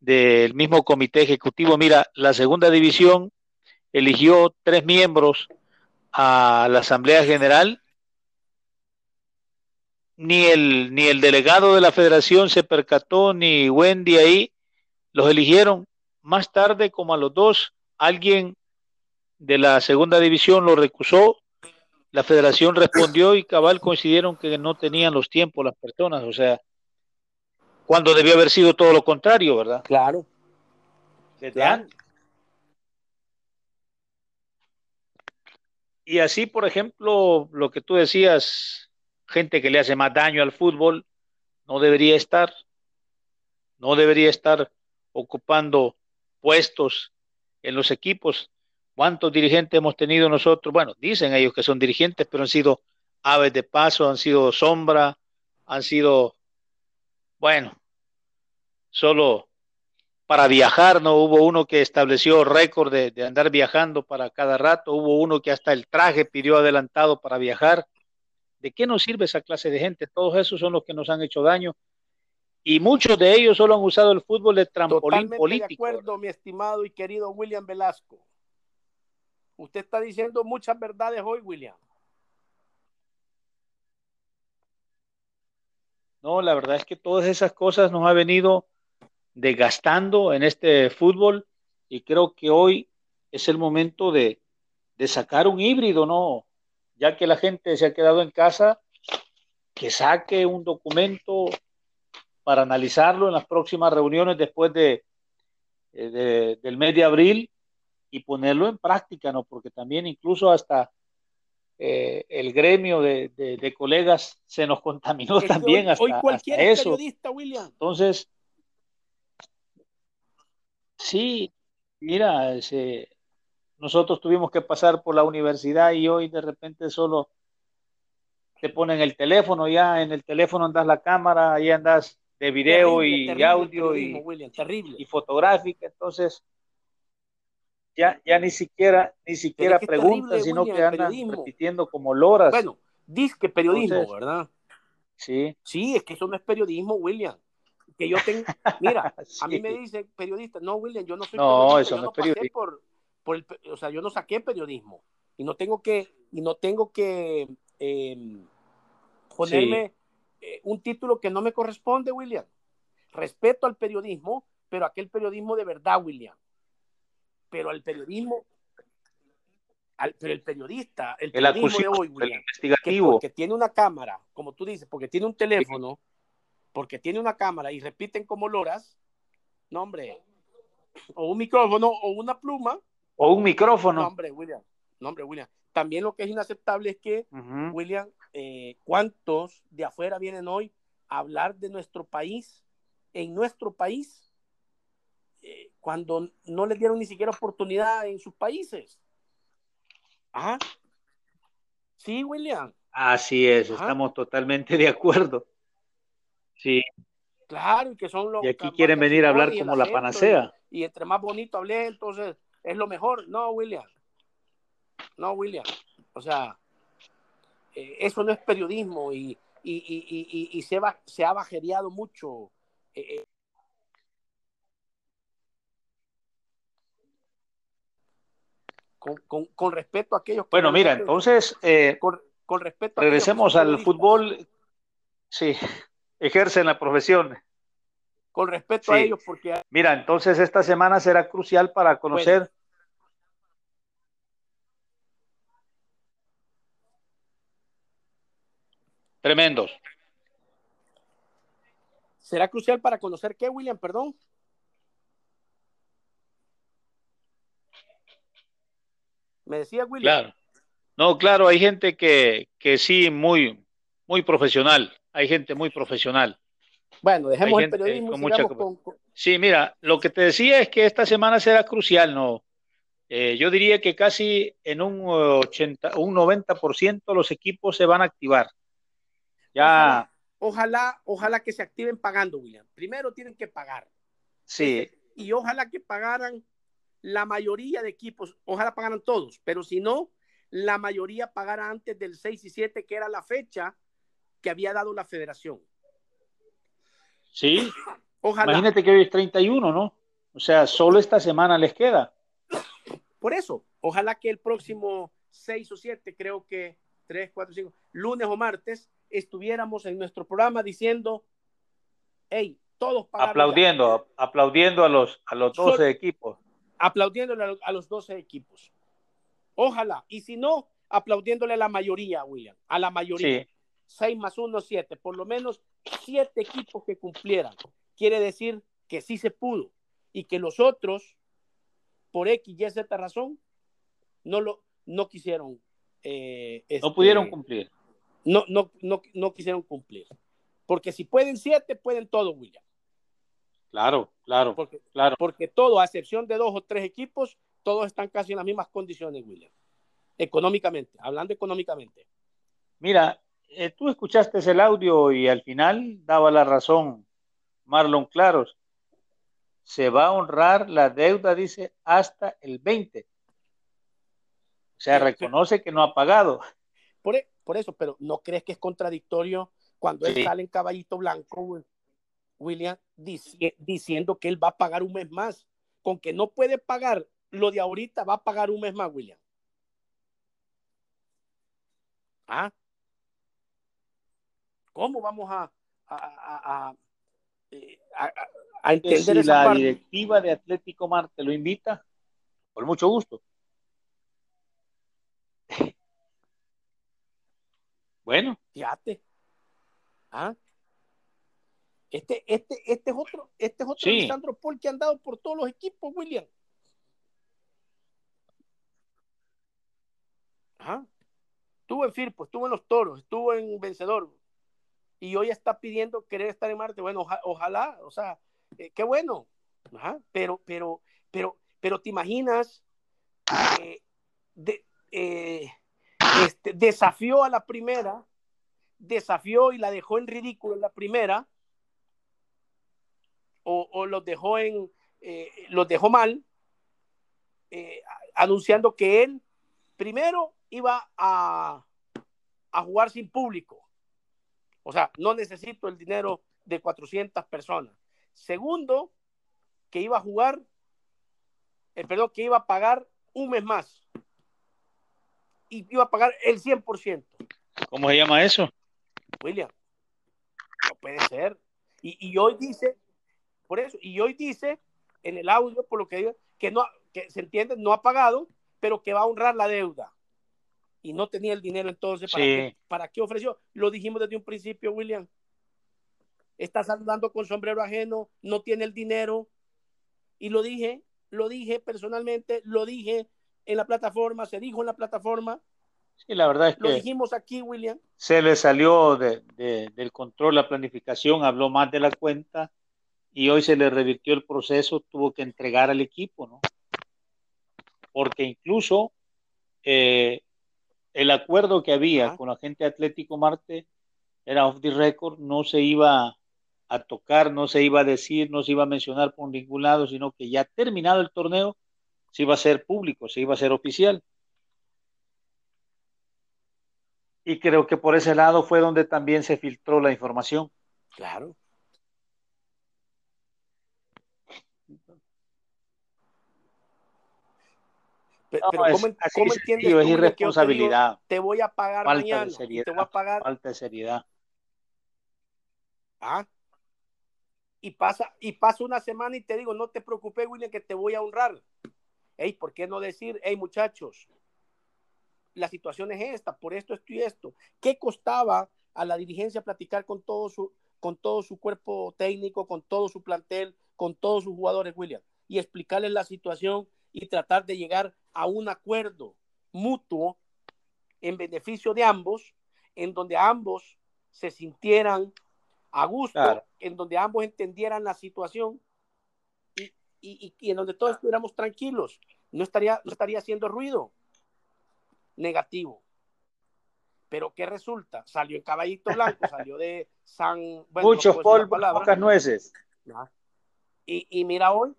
Speaker 2: del mismo comité ejecutivo. Mira, la segunda división eligió tres miembros a la Asamblea General. Ni el, ni el delegado de la federación se percató, ni Wendy ahí, los eligieron. Más tarde, como a los dos, alguien de la segunda división lo recusó la federación respondió y cabal coincidieron que no tenían los tiempos las personas, o sea, cuando debió haber sido todo lo contrario, ¿verdad?
Speaker 1: Claro.
Speaker 2: Y así, por ejemplo, lo que tú decías, gente que le hace más daño al fútbol, no debería estar, no debería estar ocupando puestos en los equipos. ¿Cuántos dirigentes hemos tenido nosotros? Bueno, dicen ellos que son dirigentes, pero han sido aves de paso, han sido sombra, han sido, bueno, solo para viajar, no hubo uno que estableció récord de, de, andar viajando para cada rato, hubo uno que hasta el traje pidió adelantado para viajar. ¿De qué nos sirve esa clase de gente? Todos esos son los que nos han hecho daño y muchos de ellos solo han usado el fútbol de trampolín
Speaker 1: Totalmente
Speaker 2: político.
Speaker 1: De acuerdo, mi estimado y querido William Velasco. Usted está diciendo muchas verdades hoy, William.
Speaker 2: No, la verdad es que todas esas cosas nos ha venido desgastando en este fútbol y creo que hoy es el momento de, de sacar un híbrido, ¿no? Ya que la gente se ha quedado en casa, que saque un documento para analizarlo en las próximas reuniones después de, de, del mes de abril y ponerlo en práctica, ¿no? Porque también incluso hasta eh, el gremio de, de, de, colegas se nos contaminó también
Speaker 1: hoy,
Speaker 2: hasta,
Speaker 1: hoy cualquier
Speaker 2: hasta eso.
Speaker 1: periodista, William.
Speaker 2: Entonces, sí, mira, ese, nosotros tuvimos que pasar por la universidad y hoy de repente solo te ponen el teléfono, ya en el teléfono andas la cámara, ahí andas de video
Speaker 1: Terrible,
Speaker 2: y,
Speaker 1: terrible
Speaker 2: audio y,
Speaker 1: William, terrible.
Speaker 2: y fotográfica, entonces ya, ya ni siquiera, ni siquiera
Speaker 1: que es terrible,
Speaker 2: sino
Speaker 1: William,
Speaker 2: que andan
Speaker 1: periodismo.
Speaker 2: repitiendo como loras.
Speaker 1: Bueno, disque periodismo,
Speaker 2: Entonces-
Speaker 1: ¿verdad?
Speaker 2: sí,
Speaker 1: Sí, es que eso no es periodismo, William. Que yo tengo, mira, a mí me dicen periodista, no, William, yo no soy
Speaker 2: No,
Speaker 1: periodista,
Speaker 2: eso
Speaker 1: yo
Speaker 2: no es
Speaker 1: pasé
Speaker 2: periodismo.
Speaker 1: por, por el, o sea, yo no saqué periodismo y no tengo que, y no tengo que eh, ponerme eh, un título que no me corresponde, William. Respeto al periodismo, pero aquel periodismo de verdad, William. Pero al periodismo, al, pero el periodista, el
Speaker 2: el
Speaker 1: periodismo de
Speaker 2: el
Speaker 1: William, que
Speaker 2: investigativo.
Speaker 1: porque tiene una cámara, como tú dices, porque tiene un teléfono, porque tiene una cámara y repiten como loras, no, hombre, o un micrófono o una pluma,
Speaker 2: O un
Speaker 1: no,
Speaker 2: micrófono.
Speaker 1: hombre, William, no, hombre, William. También lo que es inaceptable es que. William, eh, ¿cuántos de afuera vienen hoy a hablar de nuestro país, en nuestro país, eh, cuando no les dieron ni siquiera oportunidad en sus países? Ah, sí, William.
Speaker 2: Así es,
Speaker 1: Ajá.
Speaker 2: estamos totalmente de acuerdo. Sí,
Speaker 1: Claro, y que son los
Speaker 2: y aquí quieren venir a hablar como la panacea.
Speaker 1: Y, y entre más bonito hablé, entonces es lo mejor. No, William. No, William. O sea, eh, eso no es periodismo y, y, y, y, y- y se, va, se ha bajereado mucho. eh, con, con, con respeto a aquellos que
Speaker 2: Bueno, mira, entonces eh,
Speaker 1: con, con respeto a
Speaker 2: regresemos al fútbol. Sí, ejercen la profesión.
Speaker 1: Con respeto a
Speaker 2: Sí.
Speaker 1: ellos, porque
Speaker 2: Mira, entonces esta semana será crucial para conocer. Tremendos.
Speaker 1: será crucial para conocer qué, William, perdón. Me decía.
Speaker 2: Claro. No, claro, hay gente que, que sí, muy, muy profesional. Hay gente muy profesional.
Speaker 1: Bueno, dejemos el
Speaker 2: gente
Speaker 1: periodismo
Speaker 2: con mucha
Speaker 1: con,
Speaker 2: Sí, mira, lo que te decía es que esta semana será crucial, ¿no? Eh, yo diría que casi en un eh, 80, un 90% los equipos se van a activar. Ya,
Speaker 1: Ojalá, ojalá que se activen pagando, William. Primero tienen que pagar.
Speaker 2: sí,
Speaker 1: Y ojalá que pagaran la mayoría de equipos, ojalá pagaran todos, pero si no, la mayoría pagara antes del 6 y 7, que era la fecha que había dado la federación.
Speaker 2: sí.
Speaker 1: Ojalá.
Speaker 2: Imagínate que hoy es 31, ¿no? O sea, solo esta semana les queda.
Speaker 1: Por eso, ojalá que el próximo 6 o 7, creo que 3, 4, 5, lunes o martes, estuviéramos en nuestro programa diciendo, hey, todos pagaron ya".
Speaker 2: Aplaudiendo, aplaudiendo a los, a los 12
Speaker 1: Solo-
Speaker 2: equipos.
Speaker 1: Aplaudiéndole a los, a los 12 equipos. Ojalá. Y si no, aplaudiéndole a la mayoría, William. A la mayoría.
Speaker 2: Sí,
Speaker 1: 6 más 1, 7. Por lo menos 7 equipos que cumplieran. Quiere decir que sí se pudo. Y que los otros, por X y Z razón, no, lo, no quisieron. eh,
Speaker 2: no
Speaker 1: este,
Speaker 2: pudieron cumplir.
Speaker 1: No, no, no, no quisieron cumplir. Porque si pueden 7, pueden todo, William.
Speaker 2: Claro, claro,
Speaker 1: Porque
Speaker 2: claro.
Speaker 1: porque todo, a excepción de dos o tres equipos, todos están casi en las mismas condiciones, William. Económicamente, hablando económicamente.
Speaker 2: Mira, eh, tú escuchaste el audio y al final daba la razón Marlon Claros. Se va a honrar la deuda, dice, hasta el 20. O sea, reconoce que no ha pagado.
Speaker 1: Por, e, por eso, pero ¿no crees que es contradictorio cuando él sale en caballito blanco, William, diciendo que él va a pagar un mes más? Con que no puede pagar lo de ahorita, va a pagar un mes más, William. ¿Ah? ¿Cómo vamos a, a, a, a,
Speaker 2: eh, entender si la directiva de Atlético Marte lo invita? Con mucho gusto. Bueno.
Speaker 1: Fíjate. ¿Ah? Este, este, este es otro, este es otro Lisandro Paul que han dado por todos los equipos, William. Ajá. Estuvo en Firpo, estuvo en los toros, estuvo en Vencedor. Y hoy está pidiendo querer estar en Marte. Bueno, ojalá, o sea, eh, qué bueno. Ajá. Pero, pero, pero, pero te imaginas, eh, de, eh, este, desafió a la primera, desafió y la dejó en ridículo en la primera, o, o los dejó en, los dejó mal, anunciando que él primero iba a, jugar sin público. O sea, no necesito el dinero de 400 personas. Segundo, que iba a jugar, eh, perdón, que iba a pagar un mes más. Y iba a pagar el 100%.
Speaker 2: ¿Cómo se llama eso?
Speaker 1: William, no puede ser. Y, y hoy dice, por eso, y hoy dice en el audio, por lo que digo, que no, que se entiende, no ha pagado, pero que va a honrar la deuda y no tenía el dinero entonces, ¿para, qué, ¿para qué ofreció? Lo dijimos desde un principio, William. Está saludando con sombrero ajeno, no tiene el dinero. Y lo dije, lo dije personalmente, lo dije en la plataforma, se dijo en la plataforma.
Speaker 2: Sí, la verdad es
Speaker 1: que. Lo dijimos aquí, William.
Speaker 2: Se le salió del control la planificación, habló más de la cuenta y hoy se le revirtió el proceso, tuvo que entregar al equipo, ¿no? Porque incluso eh, el acuerdo que había con la gente Atlético Marte era off the record, no se iba a tocar, no se iba a decir, no se iba a mencionar por ningún lado, sino que ya terminado el torneo se iba a ser público, se iba a ser oficial. Y creo que por ese lado fue donde también se filtró la información.
Speaker 1: Claro. Pero, ¿cómo, entiendes
Speaker 2: es irresponsabilidad.
Speaker 1: te, voy a pagar mañana. te voy a pagar.
Speaker 2: Falta de seriedad.
Speaker 1: Ah. Y pasa, y pasa una semana y te digo, no te preocupes, William, que te voy a honrar. Ey, ¿por qué no decir, hey, muchachos, la situación es esta, por esto, esto y esto? ¿Qué costaba a la dirigencia platicar con todo su, con todo su cuerpo técnico, con todo su plantel, con todos sus jugadores, William? Y explicarles la situación y tratar de llegar a un acuerdo mutuo en beneficio de ambos, en donde ambos se sintieran a gusto, en donde ambos entendieran la situación y, en donde todos estuviéramos tranquilos. No estaría, no estaría haciendo ruido negativo. Pero ¿qué resulta? Salió en caballito blanco, salió de San...
Speaker 2: Muchos polvos, pocas nueces.
Speaker 1: Y, y mira hoy,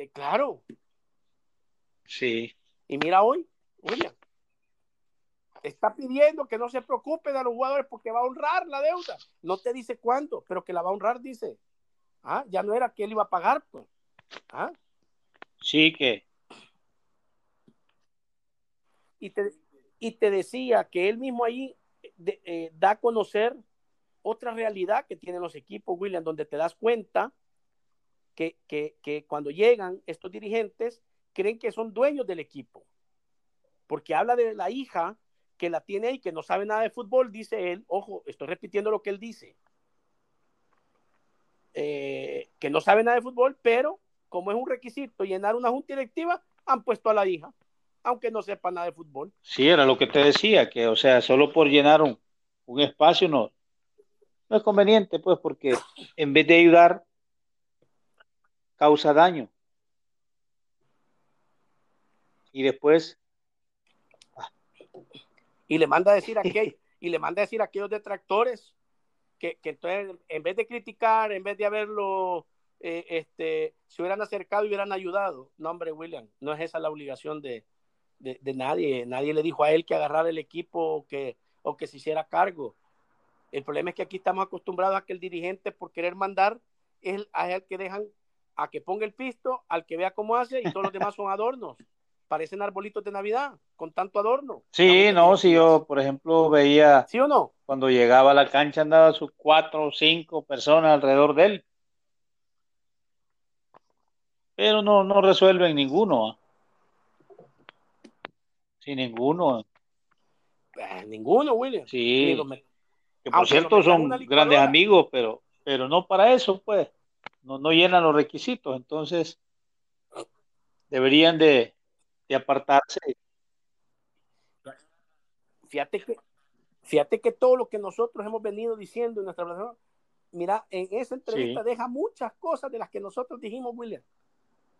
Speaker 1: eh, claro.
Speaker 2: Sí.
Speaker 1: Y mira hoy, William, está pidiendo que no se preocupe de los jugadores porque va a honrar la deuda. No te dice cuándo, pero que la va a honrar, dice. Ah, ya no era que él iba a pagar, pues. Ah.
Speaker 2: Sí, que.
Speaker 1: Y te, y te decía que él mismo ahí eh, da a conocer otra realidad que tienen los equipos, William, donde te das cuenta que, cuando llegan estos dirigentes creen que son dueños del equipo. Porque habla de la hija que la tiene ahí, que no sabe nada de fútbol, dice él, ojo, estoy repitiendo lo que él dice, eh, que no sabe nada de fútbol, pero como es un requisito llenar una junta directiva, han puesto a la hija, aunque no sepa nada de fútbol.
Speaker 2: Sí, era lo que te decía, que o sea, solo por llenar un, un espacio no, no es conveniente, pues, porque en vez de ayudar, causa daño. Y después...
Speaker 1: Y le manda a decir a aquellos, y le manda a decir a aquellos detractores que, que entonces, en vez de criticar, en vez de haberlo, eh, este, se hubieran acercado y hubieran ayudado. No, hombre, William, no es esa la obligación de, de, de nadie. Nadie le dijo a él que agarrara el equipo o que, o que se hiciera cargo. El problema es que aquí estamos acostumbrados a que el dirigente, por querer mandar, es el, es el que dejan a que ponga el pisto, al que vea cómo hace, y todos los demás son adornos. Parecen arbolitos de Navidad, con tanto adorno.
Speaker 2: Sí, no, si yo, por ejemplo, veía.
Speaker 1: ¿Sí o no?
Speaker 2: Cuando llegaba a la cancha andaba sus cuatro o cinco personas alrededor de él. Pero no, no resuelven ninguno. Sí, ninguno.
Speaker 1: Eh, ninguno, William.
Speaker 2: Sí. Que por cierto son grandes amigos, pero, pero no para eso, pues. No, no llenan los requisitos. Entonces, deberían de, de apartarse.
Speaker 1: Fíjate que, fíjate que todo lo que nosotros hemos venido diciendo en nuestra relación, mira, en esa entrevista sí. deja muchas cosas de las que nosotros dijimos, William.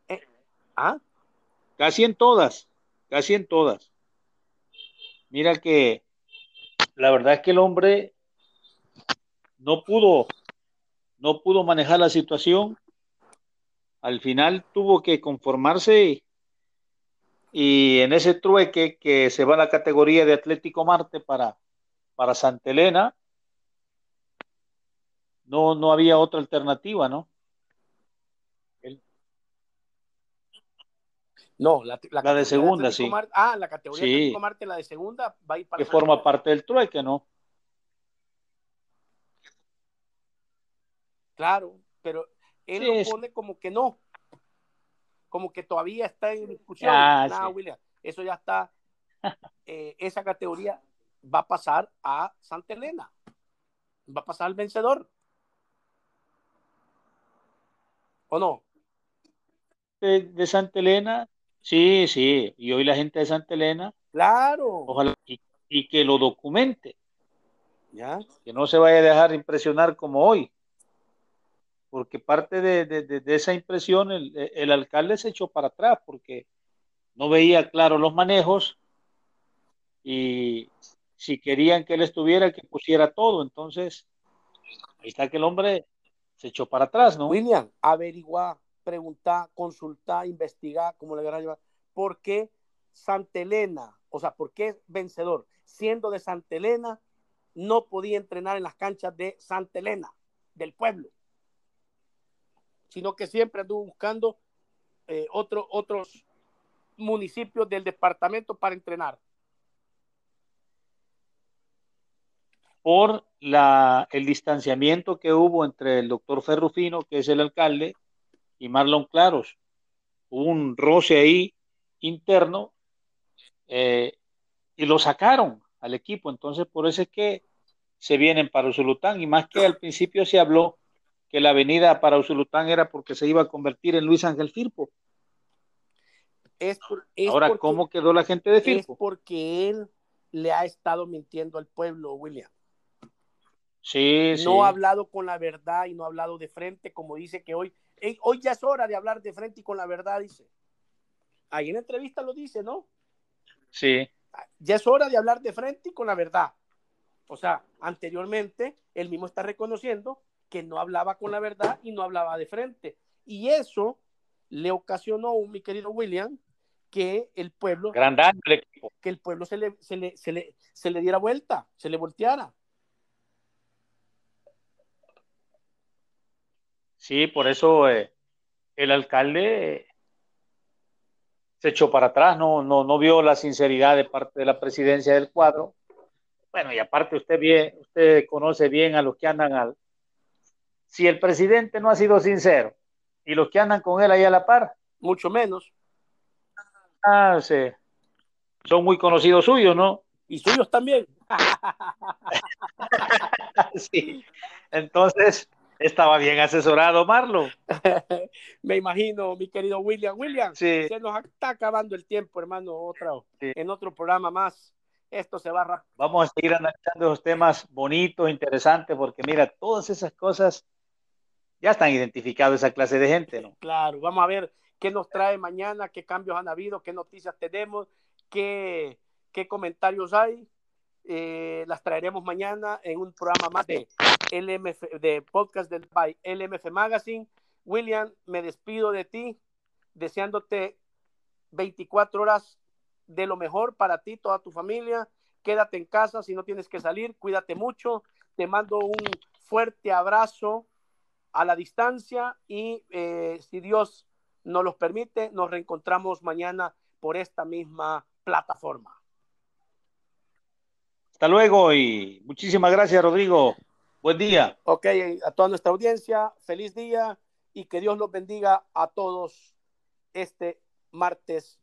Speaker 1: Eh, ¿Ah?
Speaker 2: Casi en todas, casi en todas. Mira que la verdad es que el hombre no pudo, no pudo manejar la situación. Al final tuvo que conformarse y en ese trueque que se va a la categoría de Atlético Marte para, para Santa Elena, no, no había otra alternativa, ¿no?
Speaker 1: El... No, la,
Speaker 2: la, la de segunda,
Speaker 1: de
Speaker 2: sí.
Speaker 1: Marte, ah, la categoría sí. Atlético Marte, la de segunda, va a ir para
Speaker 2: Que forma Elena. parte del trueque, ¿no?
Speaker 1: Claro, pero él sí, lo pone como que no, como que todavía está en discusión.
Speaker 2: Ah,
Speaker 1: Nada,
Speaker 2: sí.
Speaker 1: William, eso ya está, eh, esa categoría va a pasar a Santa Elena, va a pasar al vencedor. ¿O no?
Speaker 2: De, de, Santa Elena, sí, sí, y hoy la gente de Santa Elena,
Speaker 1: claro,
Speaker 2: ojalá y, y que lo documente,
Speaker 1: ¿Ya?
Speaker 2: que no se vaya a dejar impresionar como hoy porque parte de, de, de, esa impresión el, el, alcalde se echó para atrás porque no veía claro los manejos y si querían que él estuviera, que pusiera todo. Entonces, ahí está que el hombre se echó para atrás, ¿no?
Speaker 1: William, averiguar, preguntar, consultar, investigar, como le quieran llamar, ¿por qué Santa Elena, o sea, por qué vencedor, siendo de Santa Elena, no podía entrenar en las canchas de Santa Elena, del pueblo? Sino que siempre anduvo buscando eh, otro, otros municipios del departamento para entrenar.
Speaker 2: Por la, el distanciamiento que hubo entre el doctor Ferrufino, que es el alcalde, y Marlon Claros. Hubo un roce ahí interno eh, y lo sacaron al equipo. Entonces, por eso es que se vienen para Usulután y más que al principio se habló que la avenida para Usulután era porque se iba a convertir en Luis Ángel Firpo.
Speaker 1: Es por, es
Speaker 2: Ahora,
Speaker 1: porque,
Speaker 2: ¿cómo quedó la gente de Firpo?
Speaker 1: Es porque él le ha estado mintiendo al pueblo, William.
Speaker 2: Sí,
Speaker 1: no
Speaker 2: sí.
Speaker 1: ha hablado con la verdad y no ha hablado de frente, como dice que hoy, hey, hoy ya es hora de hablar de frente y con la verdad, dice. Ahí en la entrevista lo dice, ¿no?
Speaker 2: Sí.
Speaker 1: Ya es hora de hablar de frente y con la verdad. O sea, anteriormente él mismo está reconociendo que no hablaba con la verdad y no hablaba de frente. Y eso le ocasionó, mi querido William, que el pueblo,
Speaker 2: Gran daño al equipo.
Speaker 1: que el pueblo se le, se, le, se, le, se le diera vuelta, se le volteara.
Speaker 2: Sí, por eso eh, el alcalde eh, se echó para atrás, no, no, no vio la sinceridad de parte de la presidencia del cuadro. Bueno, y aparte usted bien, usted conoce bien a los que andan al, si el presidente no ha sido sincero y los que andan con él ahí a la par,
Speaker 1: mucho menos.
Speaker 2: Ah, sí. Son muy conocidos suyos, ¿no?
Speaker 1: Y suyos también.
Speaker 2: sí. Entonces, estaba bien asesorado Marlon.
Speaker 1: Me imagino, mi querido William. William,
Speaker 2: sí.
Speaker 1: se nos está acabando el tiempo, hermano, otro, sí. en otro programa más. Esto se va rápido.
Speaker 2: Vamos a seguir analizando esos temas bonitos, interesantes, porque mira, todas esas cosas ya están identificados esa clase de gente, ¿no?
Speaker 1: Claro, vamos a ver qué nos trae mañana, qué cambios han habido, qué noticias tenemos, qué, qué comentarios hay. Eh, las traeremos mañana en un programa más de LMF, de podcast del by LMF Magazine. William, me despido de ti, deseándote 24 horas de lo mejor para ti, toda tu familia. Quédate en casa si no tienes que salir, cuídate mucho. Te mando un fuerte abrazo a la distancia y eh, si Dios nos los permite, nos reencontramos mañana por esta misma plataforma.
Speaker 2: Hasta luego y muchísimas gracias, Rodrigo. Buen día.
Speaker 1: Ok, a toda nuestra audiencia, feliz día y que Dios los bendiga a todos este martes